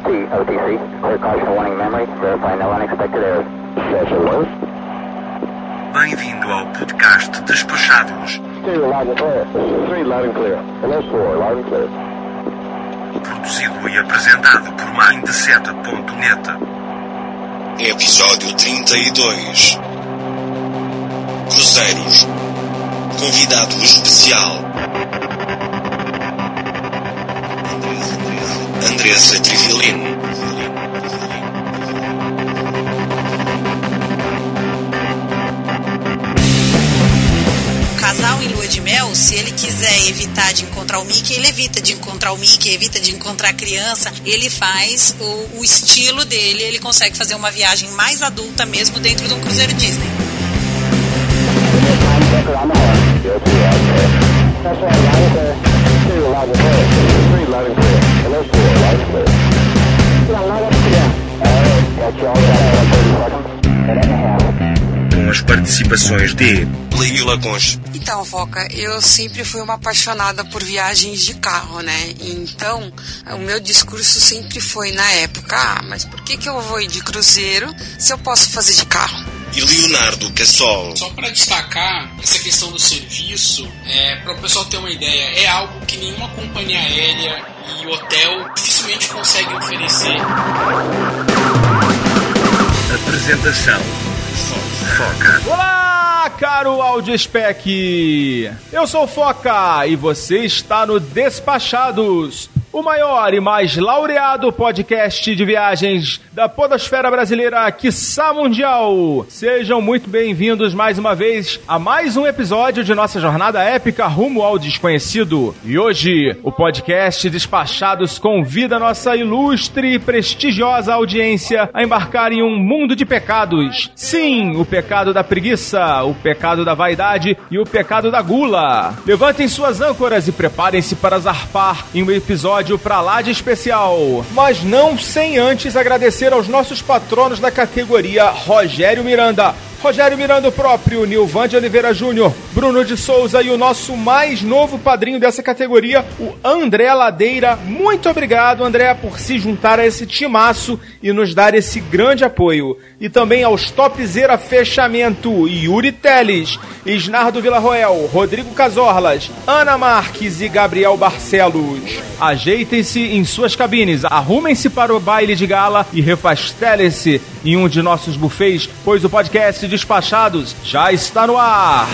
LT, OTC. Clear caution warning memory. Verify no unexpected errors. Yes, alert. Bem-vindo ao podcast Despachados, Stereo loud and clear. Three loud and clear. Hello, four loud and clear. produzido e apresentado por Mindset.net. Episódio 32 Cruzeiros Convidado especial Andressa Trivilino O casal em lua de mel, se ele quiser evitar de encontrar o Mickey, ele evita de encontrar o Mickey, evita de encontrar a criança. Ele faz o, o estilo dele, ele consegue fazer uma viagem mais adulta mesmo dentro de um cruzeiro Disney. Checker on the horn. Yes, we are clear. That's right, loud and clear. Stereo loud and clear. Three loud and clear. Hello, four loud and clear. Yeah, loud and clear. All right, got you all set out 30 seconds. Minute and a half. Com as participações de Leila Conche Então, Foca, eu sempre fui uma apaixonada por viagens de carro, né? Então, o meu discurso sempre foi na época, ah, mas por que, que eu vou ir de cruzeiro se eu posso fazer de carro? E Leonardo Cassol Só para destacar essa questão do serviço, é, para o pessoal ter uma ideia, é algo que nenhuma companhia aérea e hotel dificilmente conseguem oferecer. apresentação Foca. Olá, caro Audio Spec! Eu sou o Foca e você está no Despachados, o maior e mais laureado podcast de viagens da podosfera brasileira, quiçá mundial. Sejam muito bem-vindos mais uma vez a mais um episódio de nossa jornada épica rumo ao desconhecido. E hoje, o podcast Despachados convida nossa ilustre e prestigiosa audiência a embarcar em um mundo de pecados. Sim, o pecado da preguiça, o pecado da vaidade e o pecado da gula. Levantem suas âncoras e preparem-se para zarpar em um episódio pra lá de especial. Mas não sem antes agradecer aos nossos patronos da categoria Rogério Miranda. Rogério Miranda próprio, Nilvan de Oliveira Júnior, Bruno de Souza e o nosso mais novo padrinho dessa categoria, o André Ladeira. Muito obrigado, André, por se juntar a esse timaço e nos dar esse grande apoio. E também aos Topzera Fechamento, Yuri Teles, Isnardo Villarroel, Rodrigo Casorlas, Ana Marques e Gabriel Barcelos. Ajeitem-se em suas cabines, arrumem-se para o baile de gala e refastelem-se em um de nossos buffets, pois o podcast Despachados já está no ar.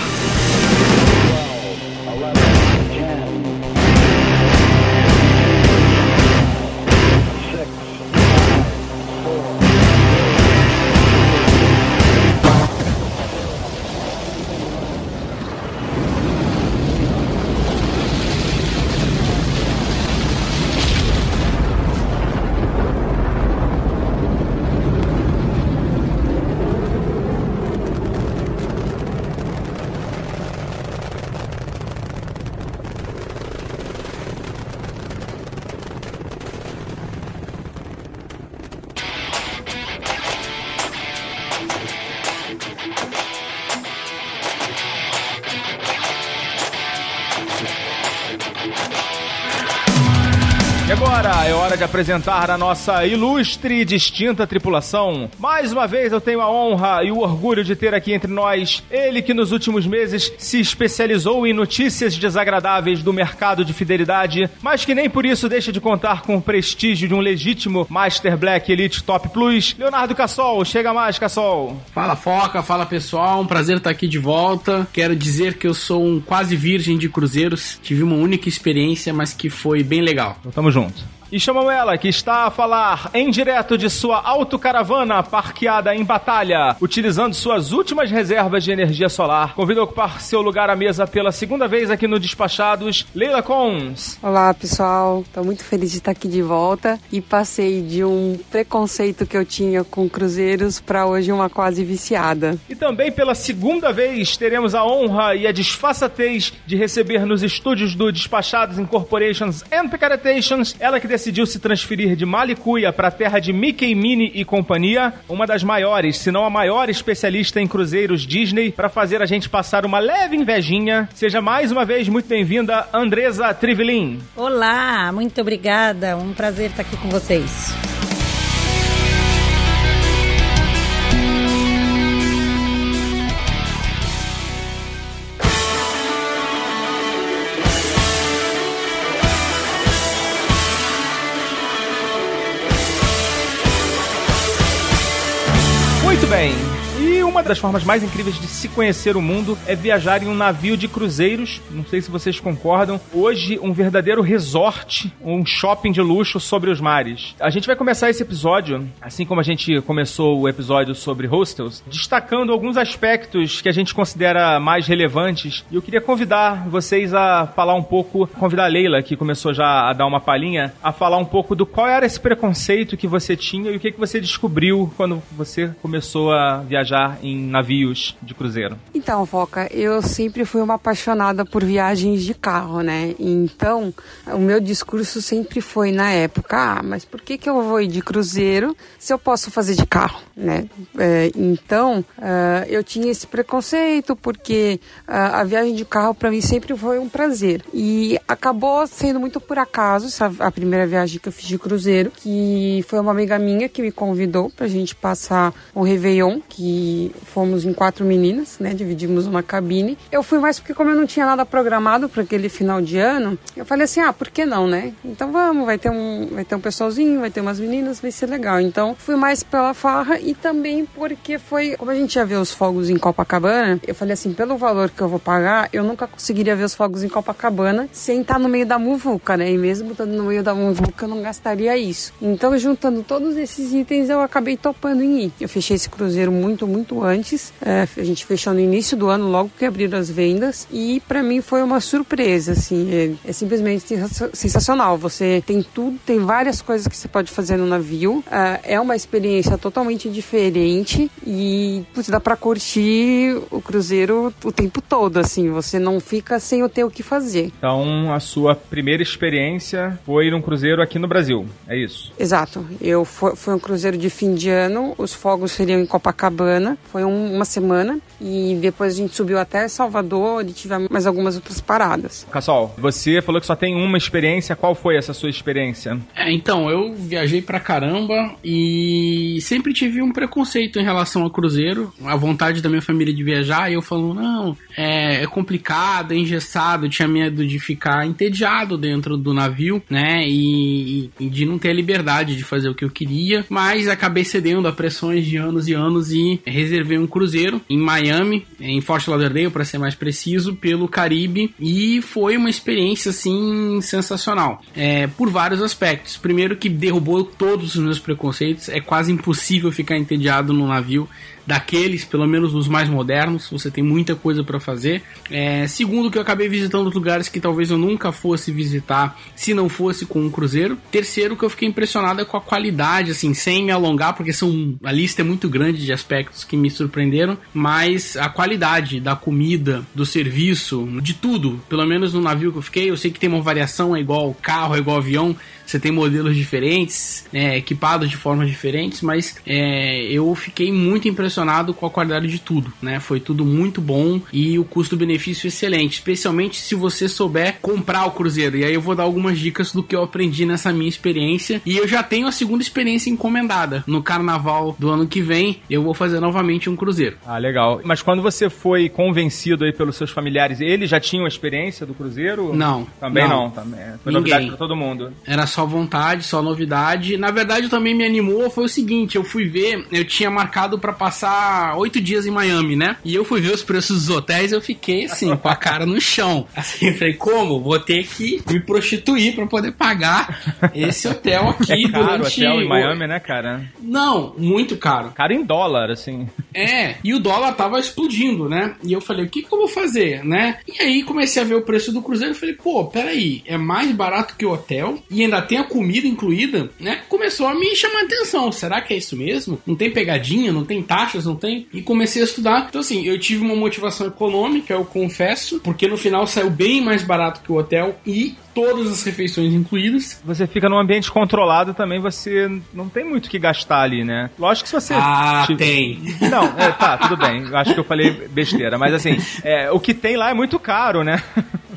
Apresentar a nossa ilustre e distinta tripulação. Mais uma vez eu tenho a honra e o orgulho de ter aqui entre nós ele que nos últimos meses se especializou em notícias desagradáveis do mercado de fidelidade, mas que nem por isso deixa de contar com o prestígio de um legítimo Master Black Elite Top Plus. Leonardo Cassol, chega mais, Cassol. Fala Foca, fala pessoal, um prazer estar aqui de volta. Quero dizer que eu sou um quase virgem de cruzeiros. Tive uma única experiência, mas que foi bem legal. Então tamo junto. E chamam ela, que está a falar em direto de sua autocaravana parqueada em batalha, utilizando suas últimas reservas de energia solar. Convido a ocupar seu lugar à mesa pela segunda vez aqui no Despachados, Leila Cons. Olá, pessoal. Tô muito feliz de estar aqui de volta e passei de um preconceito que eu tinha com cruzeiros para hoje uma quase viciada. E também pela segunda vez teremos a honra e a disfarçatez de receber nos estúdios do Despachados Incorporations and Picaretations, ela que decidiu se transferir de Malicuia para a terra de Mickey, Minnie e companhia, uma das maiores, se não a maior especialista em cruzeiros Disney, para fazer a gente passar uma leve invejinha. Seja mais uma vez muito bem-vinda, Andresa Trivelin. Olá, muito obrigada. Um prazer estar aqui com vocês. Das formas mais incríveis de se conhecer o mundo é viajar em um navio de cruzeiros. Não sei se vocês concordam. Hoje, um verdadeiro resort, um shopping de luxo sobre os mares. A gente vai começar esse episódio, assim como a gente começou o episódio sobre hostels, destacando alguns aspectos que a gente considera mais relevantes. E eu queria convidar vocês a falar um pouco, convidar a Leila, que começou já a dar uma palhinha, a falar um pouco do qual era esse preconceito que você tinha e o que, que você descobriu quando você começou a viajar em navios de cruzeiro. Então, Foca, eu sempre fui uma apaixonada por viagens de carro, né? Então, o meu discurso sempre foi na época, ah, mas por que, que eu vou ir de cruzeiro se eu posso fazer de carro, né? É, então, uh, eu tinha esse preconceito porque uh, a viagem de carro para mim sempre foi um prazer. E acabou sendo muito por acaso essa, a primeira viagem que eu fiz de cruzeiro, que foi uma amiga minha que me convidou pra gente passar o Réveillon, que fomos em quatro meninas, né? Dividimos uma cabine. Eu fui mais porque como eu não tinha nada programado para aquele final de ano, eu falei assim, ah, por que não, né? Então vamos, vai ter um, vai ter um pessoalzinho, vai ter umas meninas, vai ser legal. Então fui mais pela farra e também porque foi, como a gente ia ver os fogos em Copacabana, eu falei assim, pelo valor que eu vou pagar, eu nunca conseguiria ver os fogos em Copacabana sem estar no meio da muvuca, né? E mesmo estando no meio da muvuca, eu não gastaria isso. Então, juntando todos esses itens, eu acabei topando em ir. Eu fechei esse cruzeiro muito, muito antes. É, a gente fechou no início do ano, logo que abriram as vendas. E para mim foi uma surpresa, assim. É, é, simplesmente sensacional. Você tem tudo, tem várias coisas que você pode fazer no navio. É, é uma experiência totalmente diferente e putz, dá para curtir o cruzeiro o tempo todo, assim. Você não fica sem o ter o que fazer. Então, a sua primeira experiência foi num cruzeiro aqui no Brasil, é isso? Exato. Eu foi, foi um cruzeiro de fim de ano. Os fogos seriam em Copacabana. Foi um, uma semana e depois a gente subiu até Salvador e tivemos mais algumas outras paradas. Cassol, você falou que só tem uma experiência. Qual foi essa sua experiência? É, então, eu viajei pra caramba e sempre tive um preconceito em relação ao cruzeiro. A vontade da minha família de viajar e eu falo, não, é, é complicado, é engessado. Eu tinha medo de ficar entediado dentro do navio, né? E, e de não ter a liberdade de fazer o que eu queria. Mas acabei cedendo a pressões de anos e anos e reservei um cruzeiro em Miami, em Fort Lauderdale, para ser mais preciso, pelo Caribe. E foi uma experiência, assim, sensacional. É, por vários aspectos. Primeiro que derrubou todos os meus preconceitos. É quase impossível ficar entediado no navio daqueles, pelo menos os mais modernos, você tem muita coisa para fazer. É, segundo, que eu acabei visitando lugares que talvez eu nunca fosse visitar se não fosse com um cruzeiro. Terceiro, que eu fiquei impressionado é com a qualidade, assim, sem me alongar, porque são a lista é muito grande de aspectos que me surpreenderam, mas a qualidade da comida, do serviço, de tudo, pelo menos no navio que eu fiquei, eu sei que tem uma variação, é igual carro, é igual avião, você tem modelos diferentes, é, equipados de formas diferentes, mas é, eu fiquei muito impressionado com a qualidade de tudo, né? Foi tudo muito bom e o custo-benefício excelente, especialmente se você souber comprar o cruzeiro. E aí eu vou dar algumas dicas do que eu aprendi nessa minha experiência. E eu já tenho a segunda experiência encomendada. No carnaval do ano que vem, eu vou fazer novamente um cruzeiro. Ah, legal. Mas quando você foi convencido aí pelos seus familiares, eles já tinham a experiência do cruzeiro? Não. Também não, não também. Foi Ninguém. novidade pra todo mundo. Era só vontade, só novidade. Na verdade, também me animou foi o seguinte: eu fui ver, eu tinha marcado para passar oito dias em Miami, né? E eu fui ver os preços dos hotéis, eu fiquei assim, com a cara no chão. Assim, falei, como? Vou ter que me prostituir para poder pagar esse hotel aqui é caro durante. hotel em Miami, né, cara? Não, muito caro. Caro em dólar, assim. É, e o dólar tava explodindo, né? E eu falei, o que, que eu vou fazer, né? E aí comecei a ver o preço do cruzeiro e falei, pô, peraí, é mais barato que o hotel e ainda tem a comida incluída, né? Começou a me chamar a atenção. Será que é isso mesmo? Não tem pegadinha, não tem taxas, não tem? E comecei a estudar. Então, assim, eu tive uma motivação econômica, eu confesso, porque no final saiu bem mais barato que o hotel e todas as refeições incluídas. Você fica num ambiente controlado também, você não tem muito o que gastar ali, né? Lógico que se você. Ah, tiver- tem. Não, é, tá, tudo bem. Acho que eu falei besteira. Mas assim, é, o que tem lá é muito caro, né?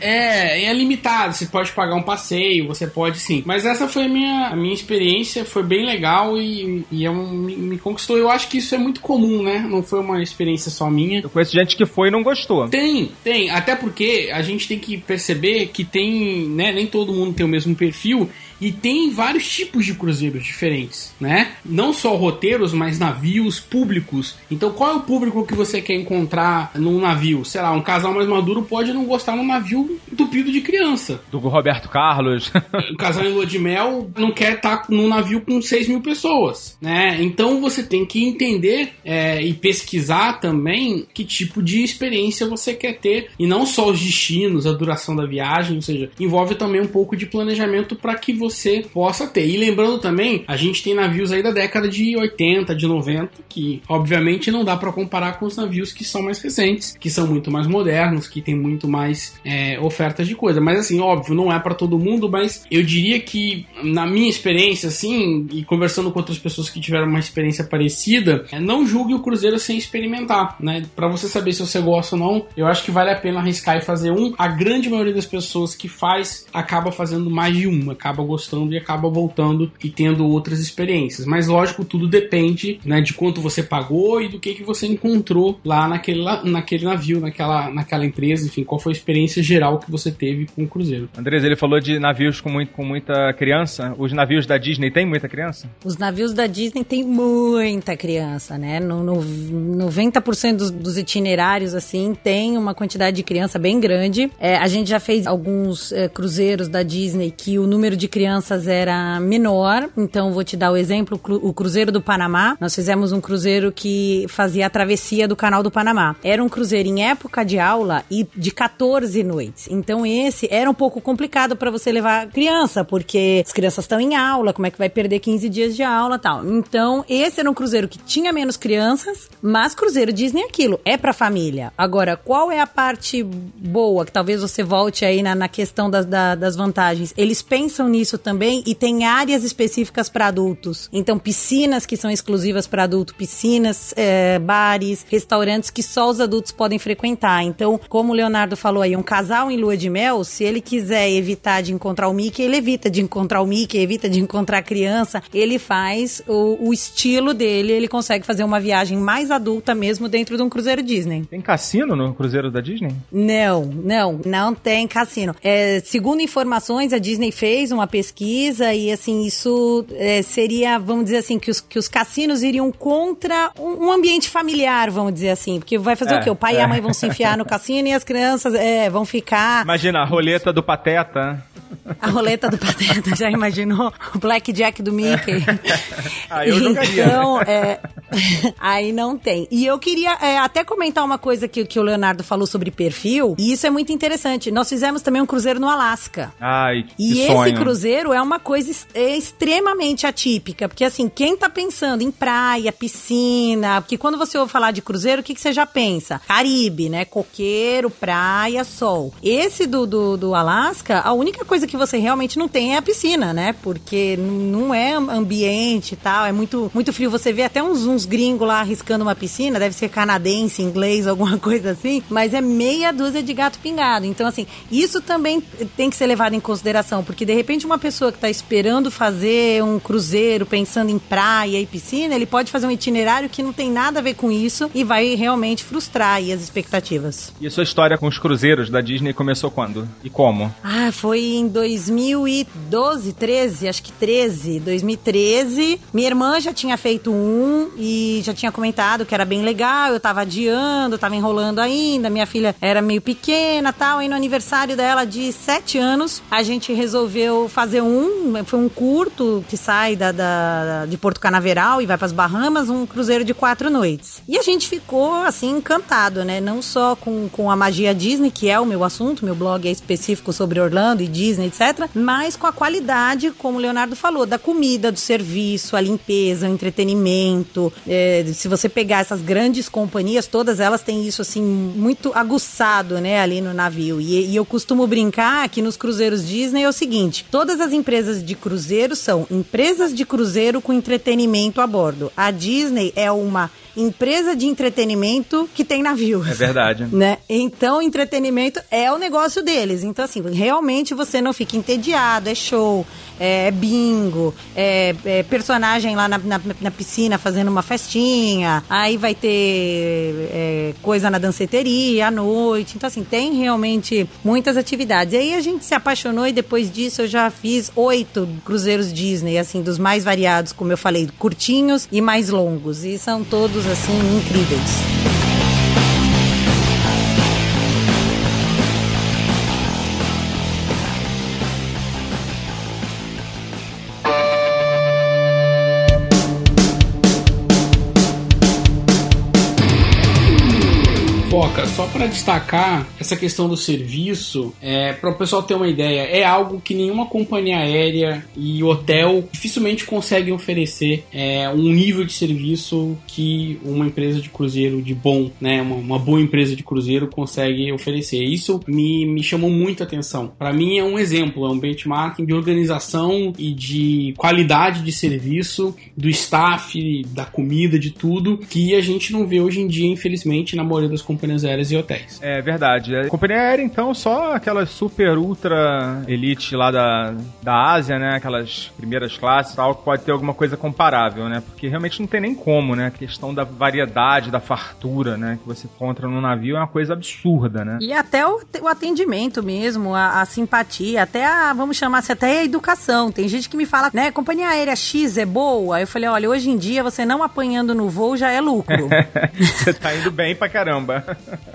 É, é limitado. Você pode pagar um passeio, você pode sim. Mas essa foi a minha, a minha experiência, foi bem legal e, e é um- me, me conquistou. Eu acho que isso é muito comum, né? Não foi uma experiência só minha. Eu conheço gente que foi e não gostou. Tem, tem. Até porque a gente tem que perceber que tem, né? Nem todo mundo tem o mesmo perfil E tem vários tipos de cruzeiros diferentes, né? Não só roteiros, mas navios públicos. Então, qual é o público que você quer encontrar num navio? Sei lá, um casal mais maduro pode não gostar num navio entupido de criança. Do Roberto Carlos. um casal em lua de mel não quer estar num navio com 6 mil pessoas, né? Então você tem que entender é, e pesquisar também que tipo de experiência você quer ter e não só os destinos, a duração da viagem, ou seja, envolve também um pouco de planejamento para que você possa ter. E lembrando também, a gente tem navios aí da década de 80, de 90, que obviamente não dá para comparar com os navios que são mais recentes, que são muito mais modernos, que tem muito mais é, ofertas de coisa. Mas assim, óbvio, não é para todo mundo, mas eu diria que na minha experiência, assim, e conversando com outras pessoas que tiveram uma experiência parecida, é, não julgue o cruzeiro sem experimentar, né? Para você saber se você gosta ou não, eu acho que vale a pena arriscar e fazer um. A grande maioria das pessoas que faz acaba fazendo mais de uma, acaba gostando e acaba voltando e tendo outras experiências. Mas lógico, tudo depende, né, de quanto você pagou e do que que você encontrou lá naquele, naquele navio, naquela, naquela empresa, enfim, qual foi a experiência geral que você teve com o cruzeiro. Andres, ele falou de navios com, muito, com muita criança. Os navios da Disney têm muita criança? Os navios da Disney têm muita criança, né? No, no 90% dos, dos, itinerários, assim, tem uma quantidade de criança bem grande. É, a gente já fez alguns é, cruzeiros da Disney que o número de crianças era menor. Então, vou te dar o exemplo: o Cruzeiro do Panamá. Nós fizemos um cruzeiro que fazia a travessia do Canal do Panamá. Era um cruzeiro em época de aula e de 14 noites. Então, esse era um pouco complicado para você levar criança, porque as crianças estão em aula, como é que vai perder 15 dias de aula tal. Então, esse era um cruzeiro que tinha menos crianças, mas cruzeiro Disney aquilo, é pra família. Agora, qual é a parte boa, que talvez você volte aí na, na questão das, da, das vantagens? Eles pensam nisso também e tem áreas específicas para adultos. Então, piscinas que são exclusivas para adulto, piscinas, é, bares, restaurantes que só os adultos podem frequentar. Então, como o Leonardo falou aí, um casal em lua de mel, se ele quiser evitar de encontrar o Mickey, ele evita de encontrar o Mickey, evita de encontrar a criança, ele faz o, o estilo dele, ele consegue fazer uma viagem mais adulta mesmo dentro de um cruzeiro Disney. Tem cassino no cruzeiro da Disney? Não, não, não tem cassino. É, segundo informações, a Disney fez uma pesquisa e assim, isso é, seria, vamos dizer assim, que os, que os cassinos iriam contra um, um ambiente familiar, vamos dizer assim. Porque vai fazer é, o quê? O pai é. e a mãe vão se enfiar no cassino e as crianças é, vão ficar. Imagina a roleta do Pateta. A roleta do Pateta, já imaginou? O Blackjack do Mickey. ah, eu então, é, aí não tem. E eu queria é, até comentar uma coisa que, que o Leonardo falou sobre perfil, e isso é muito interessante. Nós fizemos também um cruzeiro no Alasca. Ai, que E sonho. esse cruzeiro é uma coisa é extremamente atípica, porque assim, quem tá pensando em praia, piscina, porque quando você ouve falar de cruzeiro, o que, que você já pensa? Caribe, né? Coqueiro, praia, sol. Esse do, do, do Alasca, a única coisa que você realmente não tem é a piscina, né? Porque não é ambiente e tal, é muito, muito frio. Você vê até uns, uns gringos lá arriscando uma piscina, deve ser canadense, inglês, alguma coisa assim, mas é meia dúzia de gato pingado. Então, assim, isso também tem que ser levado em consideração, porque de repente uma pessoa que está esperando fazer um cruzeiro, pensando em praia e piscina, ele pode fazer um itinerário que não tem nada a ver com isso e vai realmente frustrar aí as expectativas. E a sua história com os cruzeiros da Disney começou quando? E como? Ah, foi em 2012, 13, acho que 13, 2013. Minha irmã já tinha feito um e já tinha comentado que era bem legal, eu tava adiando, tava enrolando ainda, minha filha era meio pequena tal. Aí no aniversário dela de 7 anos, a gente resolveu fazer um, foi um curto que sai da, da de Porto Canaveral e vai para as Bahamas, um cruzeiro de quatro noites. E a gente ficou assim encantado, né? Não só com, com a magia Disney, que é o meu assunto, meu blog é específico sobre Orlando e Disney, etc. Mas com a qualidade, como o Leonardo falou, da comida, do serviço, a limpeza, o entretenimento. É, se você pegar essas grandes companhias, todas elas têm isso assim muito aguçado, né, ali no navio. E, e eu costumo brincar que nos cruzeiros Disney é o seguinte: todas as empresas de cruzeiro são empresas de cruzeiro com entretenimento a bordo. A Disney é uma empresa de entretenimento que tem navio. É verdade. Né? Então, entretenimento é o negócio deles. Então, assim, realmente você não fica entediado, é show, é bingo, é, é personagem lá na, na, na, piscina fazendo uma festinha, aí vai ter é, coisa na danceteria à noite. Então, assim, tem realmente muitas atividades. E aí a gente se apaixonou e depois disso eu já fiz oito cruzeiros Disney, assim, dos mais variados, como eu falei, curtinhos e mais longos. E são todos, assim, incríveis. Para destacar essa questão do serviço, é, para o pessoal ter uma ideia, é algo que nenhuma companhia aérea e hotel dificilmente conseguem oferecer é, um nível de serviço que uma empresa de cruzeiro de bom, né, uma, uma boa empresa de cruzeiro consegue oferecer. Isso me, me chamou muita atenção. Para mim é um exemplo, é um benchmarking de organização e de qualidade de serviço do staff, da comida, de tudo que a gente não vê hoje em dia, infelizmente, na maioria das companhias aéreas e hotéis. É verdade. A companhia aérea, então, só aquelas super ultra elite lá da, da Ásia, né? Aquelas primeiras classes, tal, que pode ter alguma coisa comparável, né? Porque realmente não tem nem como, né? A questão da variedade, da fartura, né? Que você encontra no navio é uma coisa absurda, né? E até o, o atendimento mesmo, a, a, simpatia, até a, vamos chamar assim, até a educação. Tem gente que me fala, né? Companhia aérea X é boa. Eu falei, olha, hoje em dia você não apanhando no voo já é lucro. você tá indo bem pra caramba.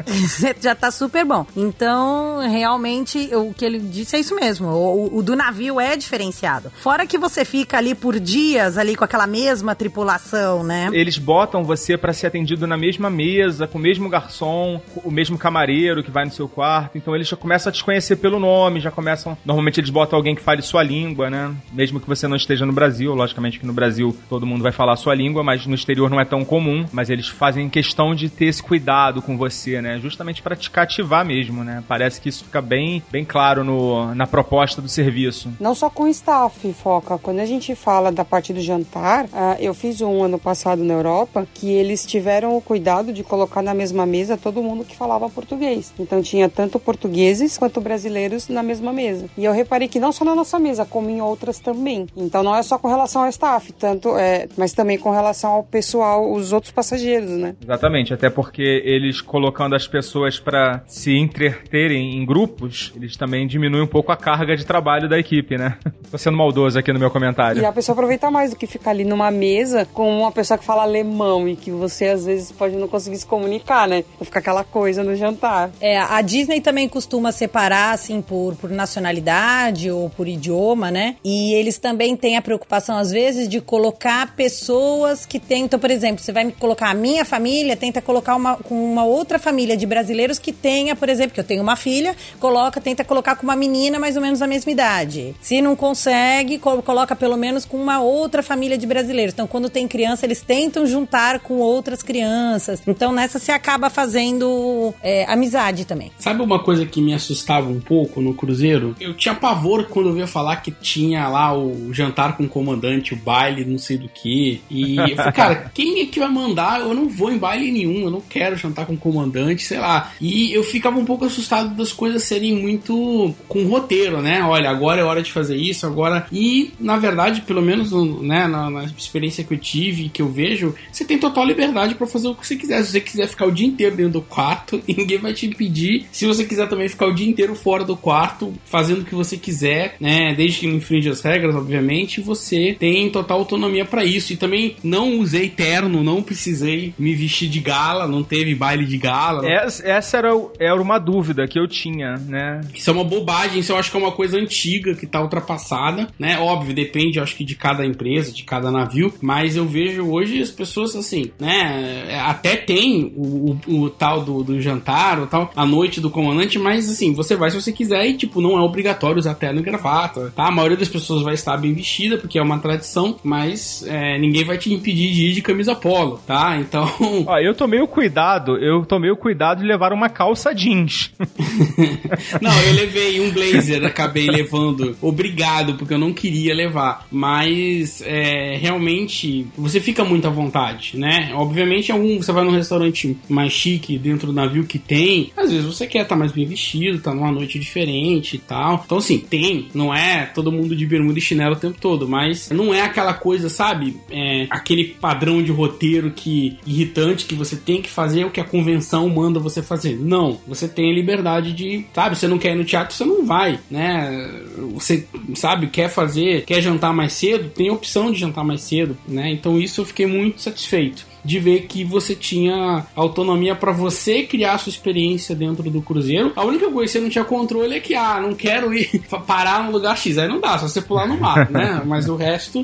já tá super bom. Então, realmente, o que ele disse é isso mesmo. O, o, do navio é diferenciado. Fora que você fica ali por dias, ali com aquela mesma tripulação, né? Eles botam você para ser atendido na mesma mesa, com o mesmo garçom, o mesmo camareiro que vai no seu quarto. Então, eles já começam a te conhecer pelo nome, já começam. Normalmente, eles botam alguém que fale sua língua, né? Mesmo que você não esteja no Brasil. Logicamente que no Brasil todo mundo vai falar sua língua, mas no exterior não é tão comum. Mas eles fazem questão de ter esse cuidado com você, né? Justamente para te cativar mesmo, né? Parece que isso fica bem, bem claro no, na proposta do serviço. Não só com o staff, Foca. Quando a gente fala da parte do jantar, uh, eu fiz um ano passado na Europa que eles tiveram o cuidado de colocar na mesma mesa todo mundo que falava português. Então tinha tanto portugueses quanto brasileiros na mesma mesa. E eu reparei que não só na nossa mesa, como em outras também. Então não é só com relação ao staff, tanto é, mas também com relação ao pessoal, os outros passageiros, né? Exatamente, até porque eles colocando as pessoas para se entreterem em grupos, eles também diminuem um pouco a carga de trabalho da equipe, né? Tô sendo maldoso aqui no meu comentário. E a pessoa aproveita mais do que ficar ali numa mesa com uma pessoa que fala alemão e que você às vezes pode não conseguir se comunicar, né? Ou ficar aquela coisa no jantar. É, a Disney também costuma separar, assim, por, por nacionalidade ou por idioma, né? E eles também têm a preocupação, às vezes, de colocar pessoas que tentam, por exemplo, você vai me colocar a minha família, tenta colocar uma, com uma outra família de brasileiros que tenha, por exemplo, que eu tenho uma filha, coloca, tenta colocar com uma menina mais ou menos da mesma idade. Se não consegue, coloca pelo menos com uma outra família de brasileiros. Então, quando tem criança, eles tentam juntar com outras crianças. Então, nessa se acaba fazendo é, amizade também. Sabe uma coisa que me assustava um pouco no cruzeiro? Eu tinha pavor quando eu via falar que tinha lá o jantar com o comandante, o baile, não sei do que. E eu falei, cara, quem é que vai mandar? Eu não vou em baile nenhum, eu não quero jantar com o comandante, sei lá. E eu ficava um pouco assustado das coisas serem muito com roteiro, né? Olha, agora é hora de fazer isso, agora. E, na verdade, pelo menos né, na, na experiência que eu tive, que eu vejo, você tem total liberdade para fazer o que você quiser. Se você quiser ficar o dia inteiro dentro do quarto, ninguém vai te impedir. Se você quiser também ficar o dia inteiro fora do quarto, fazendo o que você quiser, né? Desde que não infringe as regras, obviamente, você tem total autonomia para isso. E também não usei terno, não precisei me vestir de gala, não teve baile de gala. Essa, essa era, era uma dúvida que eu tinha, né? Isso é uma bobagem, isso eu acho que é uma coisa antiga que tá ultrapassada, né? Óbvio, depende, eu acho que de cada empresa, de cada navio, mas eu vejo hoje as pessoas assim, né? Até tem o, o, o tal do, do, jantar, o tal, a noite do comandante, mas assim, você vai se você quiser e, tipo, não é obrigatório usar terno e gravata, tá? A maioria das pessoas vai estar bem vestida, porque é uma tradição, mas é, ninguém vai te impedir de ir de camisa polo, tá? Então. Ó, eu tomei o cuidado, eu tomei o cuidado obrigado a levar uma calça jeans. não, eu levei um blazer, acabei levando. Obrigado, porque eu não queria levar. Mas é, realmente você fica muito à vontade, né? Obviamente, algum você vai num restaurante mais chique dentro do navio que tem. Às vezes você quer estar tá mais bem vestido, tá numa noite diferente e tal. Então, assim, tem, não é todo mundo de bermuda e chinelo o tempo todo, mas não é aquela coisa, sabe? É, aquele padrão de roteiro que irritante que você tem que fazer o que a convenção manda você fazer. Não, você tem liberdade de, sabe, você não quer ir no teatro, você não vai, né? Você, sabe, quer fazer, quer jantar mais cedo, tem opção de jantar mais cedo, né? Então isso eu fiquei muito satisfeito de ver que você tinha autonomia para você criar a sua experiência dentro do cruzeiro. A única coisa que você não tinha controle é que, ah, não quero ir parar no lugar X. Aí não dá, só você pular no mar, né? Mas o resto,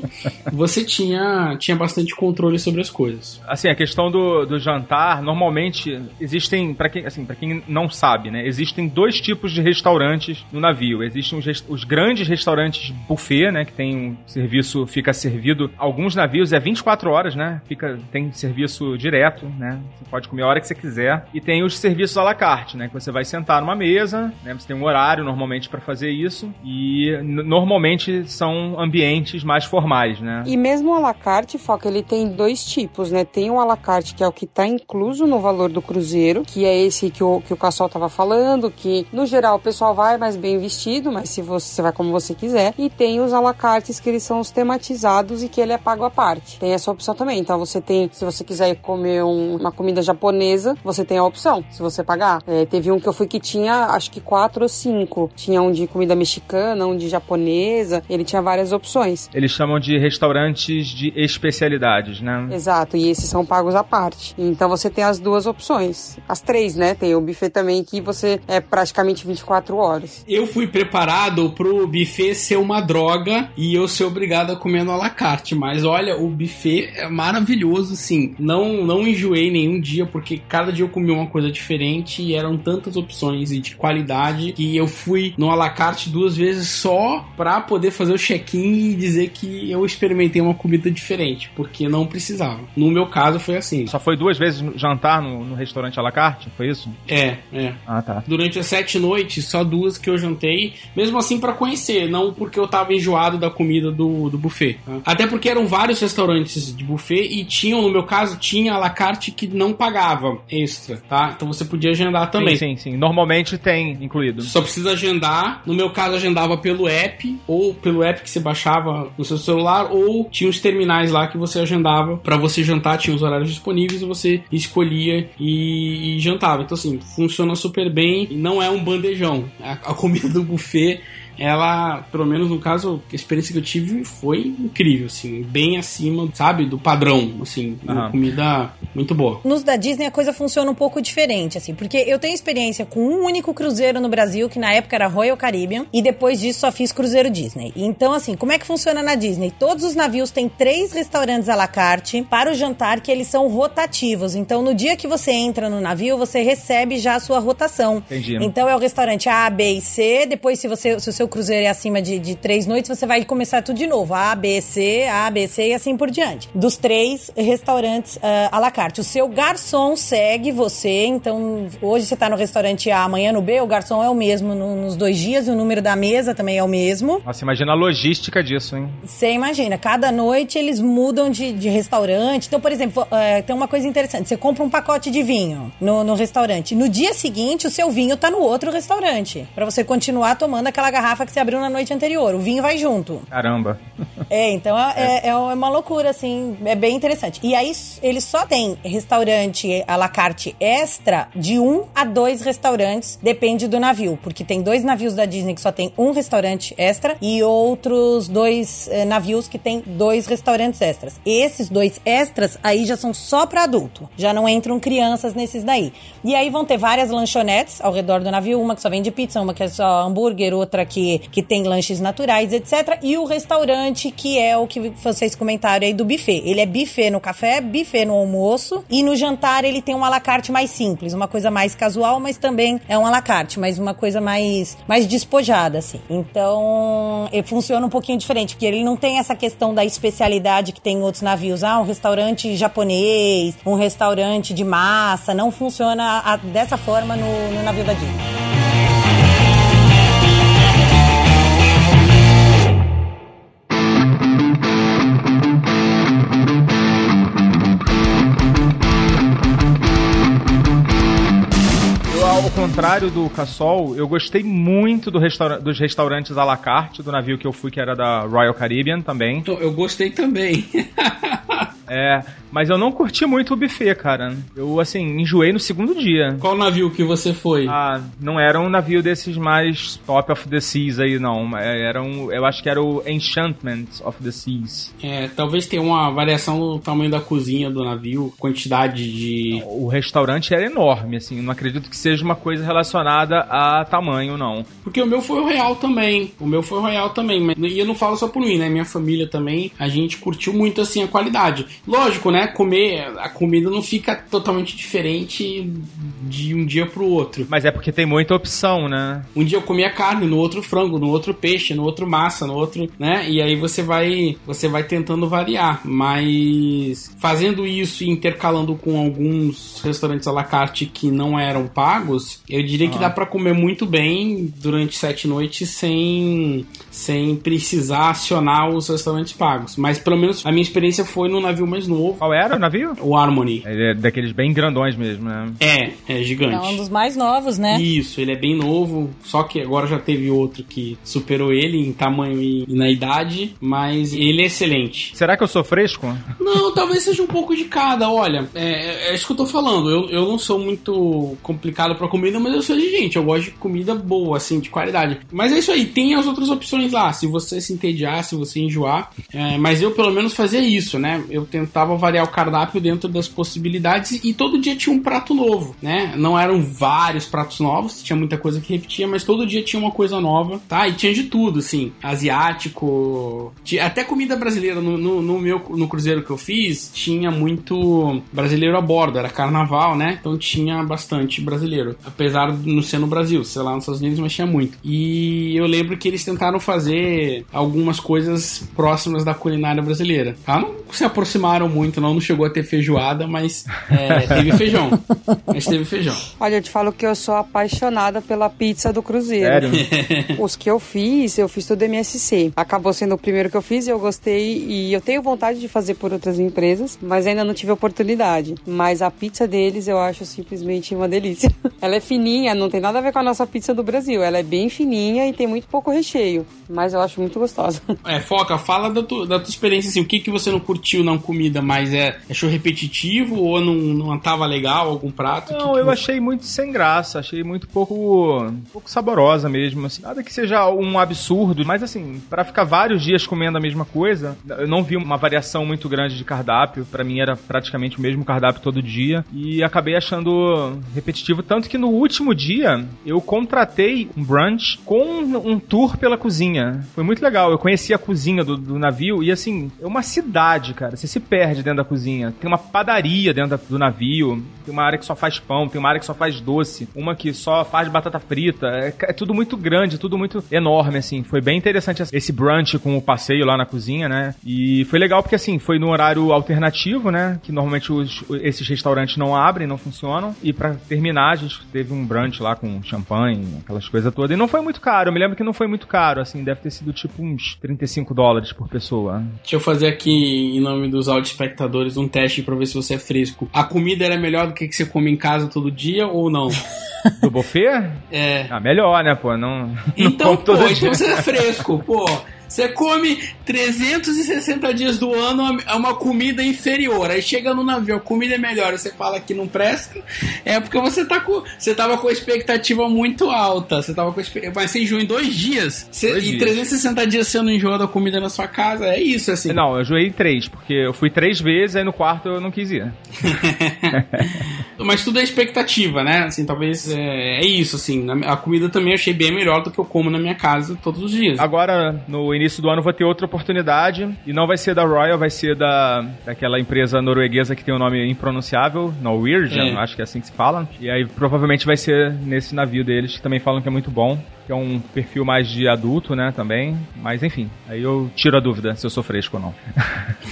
você tinha, tinha bastante controle sobre as coisas. Assim, a questão do, do jantar, normalmente existem, para quem, assim, pra quem não sabe, né? Existem dois tipos de restaurantes no navio. Existem os, os grandes restaurantes buffet, né? Que tem um serviço, fica servido. Alguns navios é 24 horas, né? Fica, tem serviço serviço direto, né? Você pode comer a hora que você quiser. E tem os serviços à la carte, né? Que você vai sentar numa mesa, né? Você tem um horário normalmente para fazer isso. E normalmente são ambientes mais formais, né? E mesmo o à la carte, Foca, ele tem dois tipos, né? Tem o à la carte, que é o que tá incluso no valor do cruzeiro, que é esse que o, que o Cassol tava falando, que no geral o pessoal vai mais bem vestido, mas se você, você vai como você quiser. E tem os à la cartes que eles são os tematizados e que ele é pago à parte. Tem essa opção também. Então você tem, se você você quiser comer um, uma comida japonesa, você tem a opção, se você pagar. É, teve um que eu fui que tinha, acho que quatro ou cinco. Tinha um de comida mexicana, um de japonesa, ele tinha várias opções. Eles chamam de restaurantes de especialidades, né? Exato, e esses são pagos à parte. Então você tem as duas opções. As três, né? Tem o buffet também que você é praticamente 24 horas. Eu fui preparado pro buffet ser uma droga e eu ser obrigado a comer no à la carte, mas olha, o buffet é maravilhoso, sim não, não enjoei nenhum dia, porque cada dia eu comia uma coisa diferente e eram tantas opções e de qualidade que eu fui no alacarte duas vezes só pra poder fazer o check-in e dizer que eu experimentei uma comida diferente, porque não precisava. No meu caso foi assim. Só foi duas vezes jantar no, no restaurante alacarte? Foi isso? É, é. Ah, tá. Durante as sete noites, só duas que eu jantei, mesmo assim para conhecer, não porque eu tava enjoado da comida do, do buffet. Tá? Até porque eram vários restaurantes de buffet e tinham, no meu caso, caso, tinha a la carte que não pagava extra, tá? Então você podia agendar também. Sim, sim, sim. Normalmente tem incluído. Só precisa agendar. No meu caso, agendava pelo app, ou pelo app que você baixava no seu celular, ou tinha os terminais lá que você agendava para você jantar, tinha os horários disponíveis e você escolhia e, e jantava. Então, assim, funciona super bem. Não é um bandejão. A, a comida do buffet ela, pelo menos no caso, a experiência que eu tive foi incrível, assim, bem acima, sabe, do padrão, assim, uhum. comida muito boa. Nos da Disney a coisa funciona um pouco diferente, assim, porque eu tenho experiência com um único cruzeiro no Brasil, que na época era Royal Caribbean, e depois disso só fiz cruzeiro Disney. Então, assim, como é que funciona na Disney? Todos os navios têm três restaurantes à la carte para o jantar que eles são rotativos. Então, no dia que você entra no navio, você recebe já a sua rotação. Entendi. Então, é o restaurante A, B e C. Depois, se você se o seu cruzeiro é acima de, de três noites, você vai começar tudo de novo. A, B, C, A, B, C e assim por diante. Dos três restaurantes uh, à la carte. O seu garçom segue você, então hoje você tá no restaurante A, amanhã no B, o garçom é o mesmo no, nos dois dias, o número da mesa também é o mesmo. Nossa, imagina a logística disso, hein? Você imagina, cada noite eles mudam de, de restaurante. Então, por exemplo, uh, tem uma coisa interessante: você compra um pacote de vinho no, no restaurante. No dia seguinte, o seu vinho tá no outro restaurante. para você continuar tomando aquela garrafa garrafa que você abriu na noite anterior. O vinho vai junto. Caramba. É, então é, é. é uma loucura, assim. É bem interessante. E aí, eles só tem restaurante à la carte extra de um a dois restaurantes, depende do navio. Porque tem dois navios da Disney que só tem um restaurante extra e outros dois eh, navios que tem dois restaurantes extras. Esses dois extras aí já são só para adulto. Já não entram crianças nesses daí. E aí vão ter várias lanchonetes ao redor do navio. Uma que só vende pizza, uma que é só hambúrguer, outra que que, que tem lanches naturais, etc. E o restaurante, que é o que vocês comentaram aí do buffet. Ele é buffet no café, buffet no almoço, e no jantar ele tem um alacarte mais simples, uma coisa mais casual, mas também é um alacarte, mas uma coisa mais, mais despojada, assim. Então, ele funciona um pouquinho diferente, porque ele não tem essa questão da especialidade que tem em outros navios. Ah, um restaurante japonês, um restaurante de massa, não funciona dessa forma no, no navio da Disney. Contrário do Cassol, eu gostei muito do restaura- dos restaurantes à la carte do navio que eu fui, que era da Royal Caribbean também. Então, eu gostei também. É, mas eu não curti muito o buffet, cara. Eu, assim, enjoei no segundo dia. Qual navio que você foi? Ah, não era um navio desses mais top of the seas aí, não. É, Era um, eu acho que era o Enchantment of the Seas. É, talvez tenha uma variação no tamanho da cozinha do navio, quantidade de. O restaurante era enorme, assim. Não acredito que seja uma coisa relacionada a tamanho, não. Porque o meu foi o real também. O meu foi o real também. Mas, e eu não falo só por mim, né? Minha família também, a gente curtiu muito assim a qualidade. Lógico, né? Comer, a comida não fica totalmente diferente de um dia pro outro. Mas é porque tem muita opção, né? Um dia eu comia carne, no outro frango, no outro peixe, no outro massa, no outro, né? E aí você vai, você vai tentando variar, mas fazendo isso e intercalando com alguns restaurantes à la carte que não eram pagos, eu diria que dá pra comer muito bem durante sete noites sem sem precisar acionar os restaurantes pagos. Mas pelo menos a minha experiência foi no navio mais novo, Qual era o navio? o Harmony. Ele é daqueles bem grandões mesmo, né? É, é gigante. É um dos mais novos, né? Isso, ele é bem novo, só que agora já teve outro que superou ele em tamanho e e na idade, mas ele é excelente. Será que eu sou fresco? Não, talvez seja um pouco de cada, olha, é, é isso que eu tô falando, eu, eu não sou muito complicado pra comida, mas eu sou de gente, eu gosto de comida boa, assim, de qualidade. Mas é isso aí, tem as outras opções lá, se você se entediar, se você enjoar, é, mas eu pelo menos fazia isso, né, eu tentava variar o cardápio dentro das possibilidades e todo dia tinha um prato novo, né, não eram vários pratos novos, tinha muita coisa que repetia, mas todo dia tinha uma coisa nova, tá, e tinha de tudo, assim, asiático, tinha- até comida brasileira, no, no, no meu, no cruzeiro que eu fiz, tinha muito brasileiro a bordo, era carnaval, né, então tinha bastante brasileiro, apesar de não ser no Brasil, sei lá, nos Estados Unidos, mas tinha muito. E eu lembro que eles tentaram fazer algumas coisas próximas da culinária brasileira. Tá? Não se aproximaram muito, não, não chegou a ter feijoada, mas é, teve feijão. Mas teve feijão. Olha, eu te falo que eu sou apaixonada pela pizza do Cruzeiro. Sério? Os que eu fiz, eu fiz tudo MSC. Acabou sendo o primeiro que eu fiz e eu gostei. E eu tenho vontade de fazer por outras empresas, mas ainda não tive oportunidade. Mas a pizza deles eu acho simplesmente uma delícia. Ela é fininha, não tem nada a ver com a nossa pizza do Brasil. Ela é bem fininha e tem muito pouco recheio. Mas eu acho muito gostosa. É, Foca, fala da, tu- da tua experiência, assim, o que, que você não curtiu na comida, mas é, achou repetitivo ou não, não tava legal algum prato? Não, Que- eu achei muito sem graça, achei muito pouco, pouco saborosa mesmo, assim. Nada que seja um absurdo, mas assim, pra ficar vários dias comendo a mesma coisa, eu não vi uma variação muito grande de cardápio, Pra mim era praticamente o mesmo cardápio todo dia e acabei achando repetitivo, tanto que no último dia eu contratei um brunch com um tour pela cozinha. Foi muito legal, eu conheci a cozinha do, do navio e assim, é uma cidade, cara, você se perde dentro da cozinha. Tem uma padaria dentro da- do navio, tem uma área que só faz pão, tem uma área que só faz doce, uma que só faz batata frita. É, é tudo muito grande, tudo muito enorme, assim. Foi bem interessante esse brunch com o passeio lá na cozinha, né? E foi legal porque, assim, foi no horário alternativo, né? Que normalmente os- esses restaurantes não abrem, não funcionam. E pra terminar, a gente teve um brunch lá com champanhe, aquelas coisas todas. E não foi muito caro, eu me lembro que não foi muito caro, assim, deve ter sido tipo uns 35 dólares por pessoa. Deixa eu fazer aqui, em nome dos espectadores, um teste pra ver se você é fresco. A comida era melhor do que que você come em casa todo dia ou não? Do buffet? É. Ah, melhor, né, pô? Não. não Então, como pô, todo então você é fresco, pô. Você come 360 dias do ano é uma comida inferior. Aí chega no navio, a comida é melhor, você fala que não presta. É porque você tá com. Você tava com a expectativa muito alta. Você tava com a expectativa. Mas você enjoou em dois dias. Você, Dois e dias. 360 dias você não enjoa da comida na sua casa. É isso, assim. Não, eu joguei três, porque eu fui três vezes, aí no quarto eu não quis ir. Mas tudo é expectativa, né? Assim, talvez é, é isso, assim. A comida também eu achei bem melhor do que eu como na minha casa todos os dias. Agora, no início do ano, vou ter outra oportunidade. E não vai ser da Royal, vai ser da daquela empresa norueguesa que tem um nome impronunciável, Norwegian, É. acho que é assim que se fala. E aí provavelmente vai ser nesse navio deles, que também falam que é muito bom. Que é um perfil mais de adulto, né, também. Mas enfim, aí eu tiro a dúvida se eu sou fresco ou não.